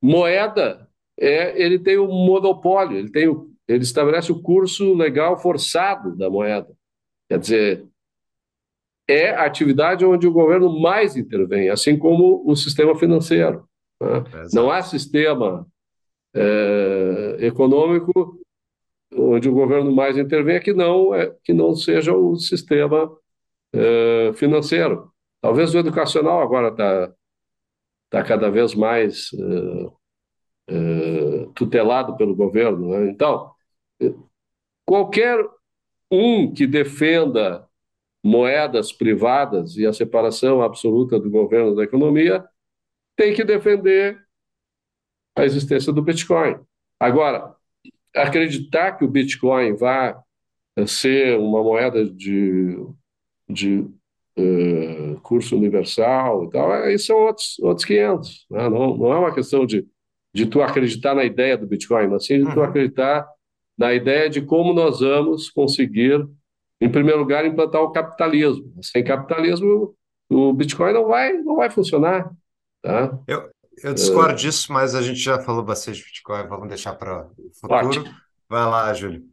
Moeda é ele tem o um monopólio, ele tem o, ele estabelece o curso legal forçado da moeda. Quer dizer, é a atividade onde o governo mais intervém, assim como o sistema financeiro. Né? Não há sistema é, econômico onde o governo mais intervém que não é que não seja o sistema é, financeiro. Talvez o educacional agora está tá cada vez mais é, é, tutelado pelo governo. Né? Então, qualquer um que defenda moedas privadas e a separação absoluta do governo da economia tem que defender a existência do Bitcoin. Agora, acreditar que o Bitcoin eh, ser uma moeda de, de uh, curso universal e tal, aí são outros, outros 500. Né? Não, não é uma questão de, de tu acreditar na ideia do Bitcoin, mas sim de tu uhum. acreditar na ideia de como nós vamos conseguir, em primeiro lugar, implantar o capitalismo. Sem capitalismo, o Bitcoin não vai, não vai funcionar. Tá? Eu, eu discordo uh, disso, mas a gente já falou bastante de Bitcoin, vamos deixar para o futuro. Ótimo. Vai lá, Júlio.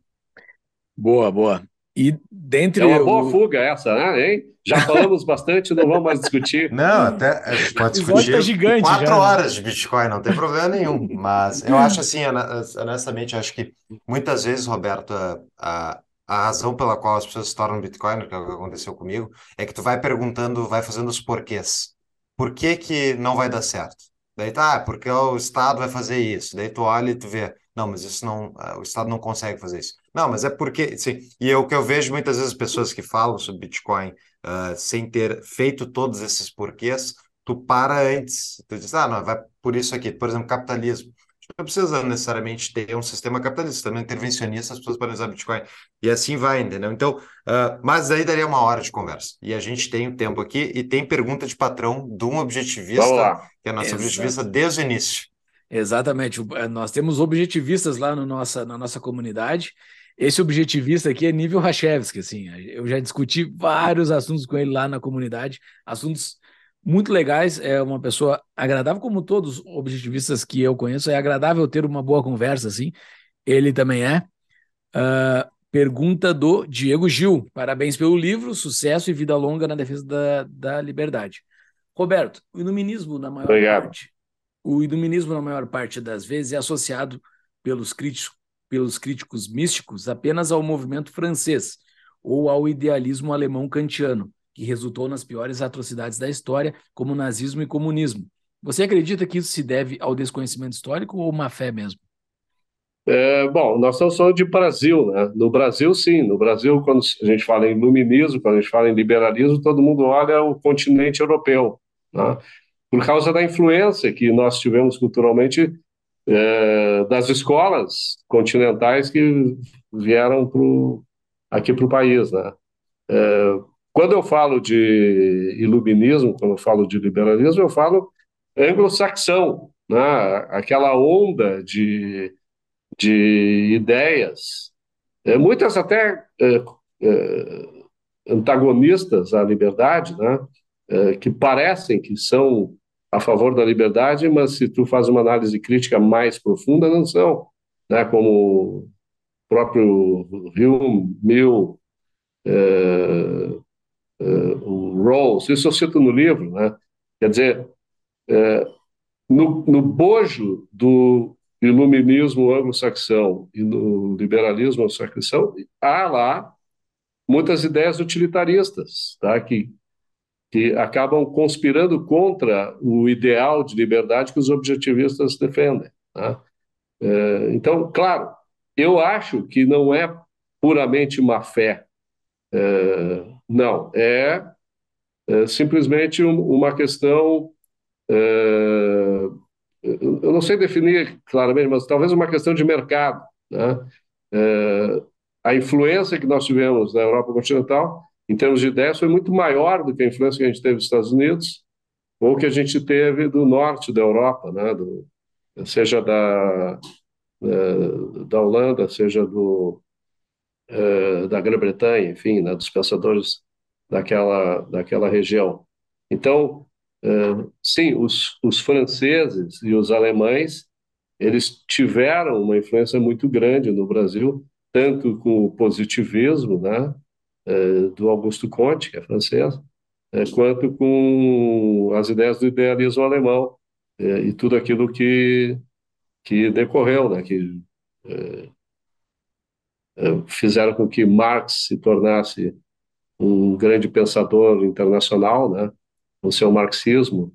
Boa, boa. E dentre. É uma boa o... fuga essa, né? Hein? Já falamos bastante, não vamos mais discutir. Não, até gente pode discutir tá gigante quatro já. Né? horas de Bitcoin, não tem problema nenhum. Mas eu acho assim, honestamente, acho que muitas vezes, Roberto, a, a razão pela qual as pessoas se tornam Bitcoin, que é o que aconteceu comigo, é que tu vai perguntando, vai fazendo os porquês. Por que que não vai dar certo? Daí tá, ah, porque o Estado vai fazer isso. Daí tu olha e tu vê, não, mas isso não, ah, o Estado não consegue fazer isso. Não, mas é porque, sim, e é o que eu vejo muitas vezes pessoas que falam sobre Bitcoin uh, sem ter feito todos esses porquês, tu para antes, tu diz, ah, não, vai por isso aqui, por exemplo, capitalismo não precisa necessariamente ter um sistema capitalista, também intervencionista, as pessoas podem usar Bitcoin. E assim vai, entendeu? Então, uh, mas aí daria uma hora de conversa. E a gente tem o tempo aqui e tem pergunta de patrão de um objetivista, que é nosso Exato. objetivista desde o início. Exatamente. Eh, nós temos objetivistas lá no nossa, na nossa comunidade. Esse objetivista aqui é nível Rachevski, assim. Eu já discuti vários assuntos com ele lá na comunidade, assuntos muito legais, é uma pessoa agradável, como todos os objetivistas que eu conheço, é agradável ter uma boa conversa, assim. Ele também é. Uh, pergunta do Diego Gil. Parabéns pelo livro, sucesso e vida longa na defesa da, da liberdade. Roberto, o iluminismo, na maior Obrigado. parte, o iluminismo, na maior parte das vezes, é associado pelos críticos, pelos críticos místicos apenas ao movimento francês ou ao idealismo alemão kantiano que resultou nas piores atrocidades da história, como nazismo e comunismo. Você acredita que isso se deve ao desconhecimento histórico ou má fé mesmo? É, bom, nós estamos falando de Brasil, né? No Brasil, sim. No Brasil, quando a gente fala em iluminismo, quando a gente fala em liberalismo, todo mundo olha o continente europeu, né? Por causa da influência que nós tivemos culturalmente é, das escolas continentais que vieram pro, aqui para o país, né? É, quando eu falo de iluminismo, quando eu falo de liberalismo, eu falo anglo-saxão, né? aquela onda de, de ideias, é, muitas até é, é, antagonistas à liberdade, né? É, que parecem que são a favor da liberdade, mas se tu faz uma análise crítica mais profunda, não são, né? como o próprio Hume, Mill, é, uh, o Rawls, isso eu cito no livro, né? Quer dizer, uh, no, no bojo do iluminismo anglo-saxão e no liberalismo anglo-saxão, há lá muitas ideias utilitaristas, tá? que, que acabam conspirando contra o ideal de liberdade que os objetivistas defendem. Tá? É, então, claro, eu acho que não é puramente má fé. É, não, é, é simplesmente um, uma questão eu não sei definir claramente, mas talvez uma questão de mercado. Né? A influência que nós tivemos na Europa continental, em termos de ideias, foi muito maior do que a influência que a gente teve dos Estados Unidos ou que a gente teve do norte da Europa, né? do, seja da, é, da Holanda, seja do, é, da Grã-Bretanha, enfim, né? dos pensadores daquela, daquela região. Então, sim, os, os franceses e os alemães, eles tiveram uma influência muito grande no Brasil, tanto com o positivismo, né, do Augusto Comte, que é francês, quanto com as ideias do idealismo alemão e tudo aquilo que que decorreu, né, que fizeram com que Marx se tornasse um grande pensador internacional, né, no seu marxismo,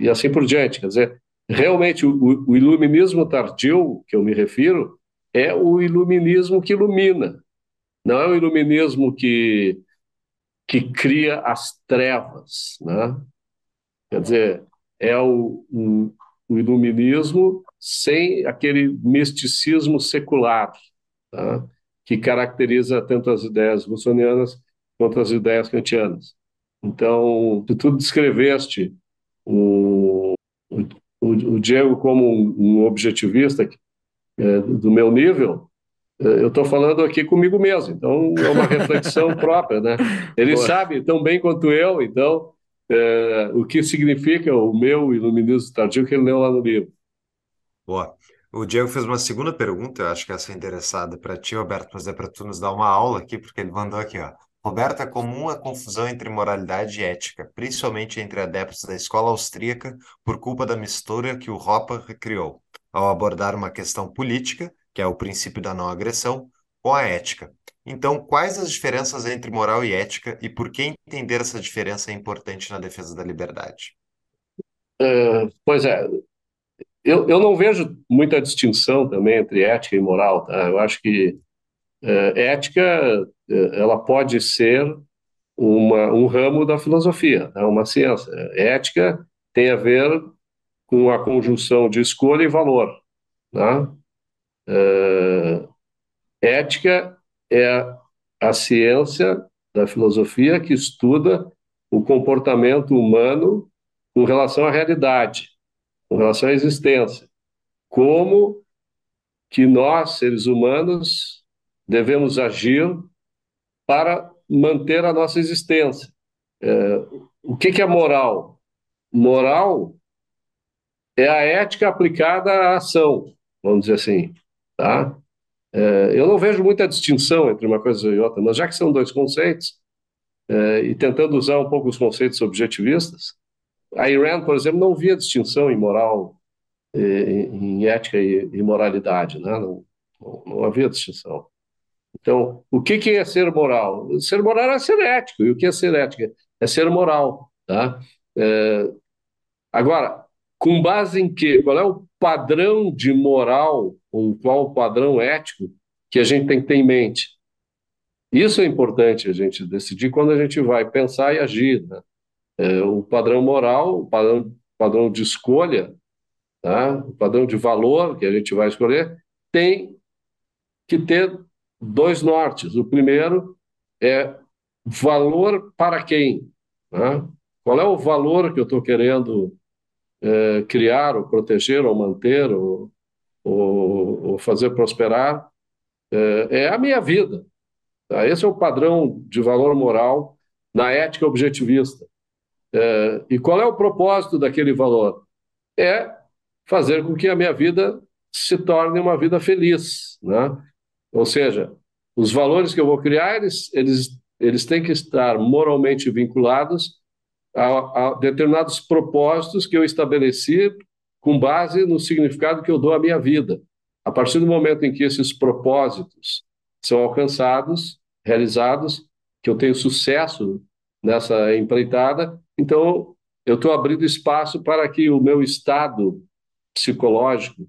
e assim por diante. Quer dizer, realmente o, o, iluminismo tardio, que eu me refiro, é o iluminismo que ilumina, não é o iluminismo que, que cria as trevas. Né? Quer dizer, é o, o, o iluminismo sem aquele misticismo secular, tá? que caracteriza tanto as ideias russonianas quanto as ideias kantianas. Então, se tu descreveste o, o, o Diego como um, um objetivista é, do meu nível, eu estou falando aqui comigo mesmo, então é uma reflexão própria, né? Ele Boa. sabe tão bem quanto eu, então, é, o que significa o meu iluminismo tardio que ele leu lá no livro. Boa. O Diego fez uma segunda pergunta, eu acho que essa é interessada para ti, Roberto, mas é para tu nos dar uma aula aqui, porque ele mandou aqui, ó. Roberto, é comum a confusão entre moralidade e ética, principalmente entre adeptos da escola austríaca, por culpa da mistura que o Hopper criou, ao abordar uma questão política, que é o princípio da não agressão, com a ética. Então, quais as diferenças entre moral e ética e por que entender essa diferença é importante na defesa da liberdade? Uh, pois é, eu, eu não vejo muita distinção também entre ética e moral. Tá? Eu acho que uh, ética é, ela pode ser uma, um ramo da filosofia, é uma ciência. Ética tem a ver com a conjunção de escolha e valor. Né? É, ética é a ciência da filosofia que estuda o comportamento humano com relação à realidade, com relação à existência. Como que nós, seres humanos, devemos agir para manter a nossa existência. É, o que, que é moral? Moral é a ética aplicada à ação, vamos dizer assim. Tá? É, eu não vejo muita distinção entre uma coisa e outra, mas já que são dois conceitos, é, e tentando usar um pouco os conceitos objetivistas, a Iran, por exemplo, não via distinção em moral, em, ética e, moralidade, né? não, não, não havia distinção. Então, o que, que é ser moral? Ser moral é ser ético. E o que é ser ética? É ser moral. Tá? É... Agora, com base em quê? Qual é o padrão de moral, ou qual o padrão ético que a gente tem que ter em mente? Isso é importante a gente decidir quando a gente vai pensar e agir. Né? É, o padrão moral, o padrão, padrão de escolha, tá? o padrão de valor que a gente vai escolher, tem que ter dois nortes. O primeiro é valor para quem? Né? Qual é o valor que eu estou querendo é, criar, ou proteger, ou manter, ou, ou fazer prosperar? É, é, a minha vida. Tá? Esse é o padrão de valor moral na ética objetivista. É, e qual é o propósito daquele valor? É fazer com que a minha vida se torne uma vida feliz, né? Ou seja, os valores que eu vou criar, eles, eles, eles têm que estar moralmente vinculados a, a determinados propósitos que eu estabeleci com base no significado que eu dou à minha vida. A partir do momento em que esses propósitos são alcançados, realizados, que eu tenho sucesso nessa empreitada, então eu estou abrindo espaço para que o meu estado psicológico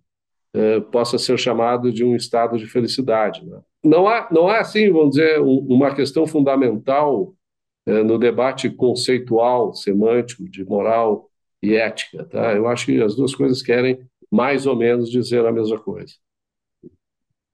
eh, possa ser chamado de um estado de felicidade. Né? Não há, não há assim, vamos dizer, um, uma questão fundamental eh, no debate conceitual, semântico, de moral e ética. Tá? Eu acho que as duas coisas querem mais ou menos dizer a mesma coisa.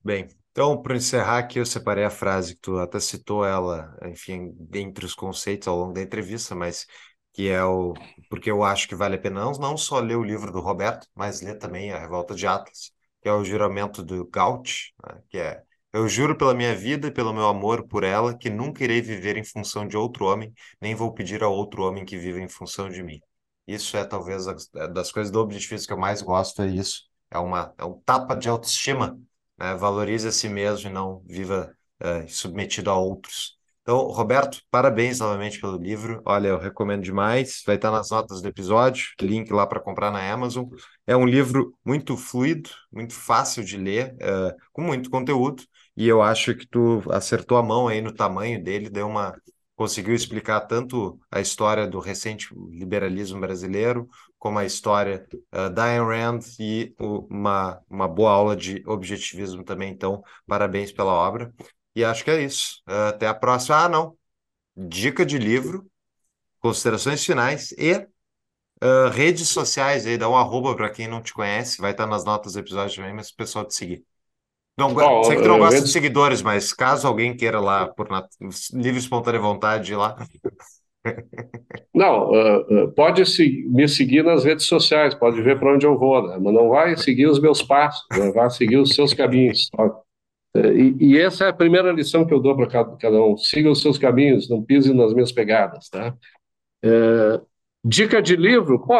Bem, então, para encerrar aqui, eu separei a frase que tu até citou ela, enfim, dentre os conceitos ao longo da entrevista, mas que é o porque eu acho que vale a pena não só ler o livro do Roberto, mas ler também a Revolta de Atlas, que é o juramento do Gaut, né? que é eu juro pela minha vida e pelo meu amor por ela que nunca irei viver em função de outro homem, nem vou pedir a outro homem que viva em função de mim. Isso é talvez é das coisas do objetivo que eu mais gosto, é isso. É uma é um tapa de autoestima, né? Valorize a si mesmo e não viva é, submetido a outros. Então, Roberto, parabéns novamente pelo livro. Olha, eu recomendo demais. Vai estar nas notas do episódio, link lá para comprar na Amazon. É um livro muito fluido, muito fácil de ler, é, com muito conteúdo. E eu acho que tu acertou a mão aí no tamanho dele, deu uma conseguiu explicar tanto a história do recente liberalismo brasileiro, como a história uh, da Ayn Rand e uma, uma boa aula de objetivismo também. Então, parabéns pela obra. E acho que é isso. Uh, até a próxima. Ah, não. Dica de livro, considerações finais e uh, redes sociais aí. Dá um arroba para quem não te conhece. Vai estar nas notas do episódio também, mas o pessoal te seguir. Não, oh, sei que tu não gosta redes... de seguidores, mas caso alguém queira lá, por nat... livre espontânea vontade, ir lá. Não, uh, pode se, me seguir nas redes sociais, pode ver para onde eu vou, né? mas não vai seguir os meus passos, né? vai seguir os seus caminhos. Tá? E, e, essa é a primeira lição que eu dou para cada, cada, um. Siga os seus caminhos, não pise nas minhas pegadas, tá? Dica de livro, pô,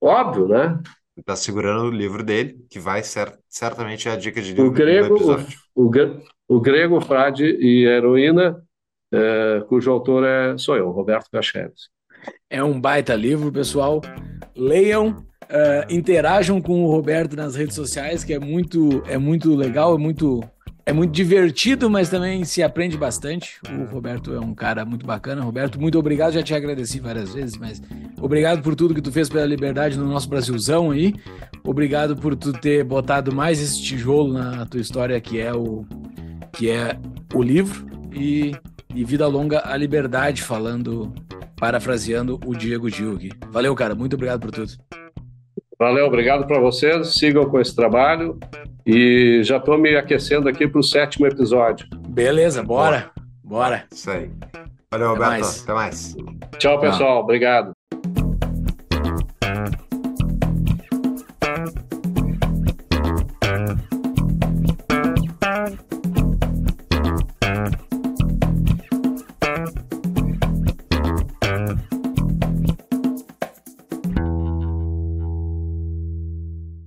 óbvio, né? Está segurando o livro dele, que vai ser certamente é a dica de livro o grego, o, o, o, grego, Frade e heroína, é, cujo autor é, sou eu, Roberto Cacheres. É um baita livro, pessoal. Leiam, uh, interajam com o Roberto nas redes sociais, que é muito, é muito legal, é muito é muito divertido, mas também se aprende bastante. O Roberto é um cara muito bacana. Roberto, muito obrigado. Já te agradeci várias vezes, mas obrigado por tudo que tu fez pela liberdade no nosso Brasilzão aí. Obrigado por tu ter botado mais esse tijolo na tua história, que é o que é o livro e, e vida longa a liberdade, falando, parafraseando o Diego Gil aqui. Valeu, cara. Muito obrigado por tudo. Valeu, obrigado para vocês. Sigam com esse trabalho. E já estou me aquecendo aqui para o sétimo episódio. Beleza, bora. Bora. Isso aí. Valeu, Roberto. Até mais. Até mais. Tchau, pessoal. Obrigado.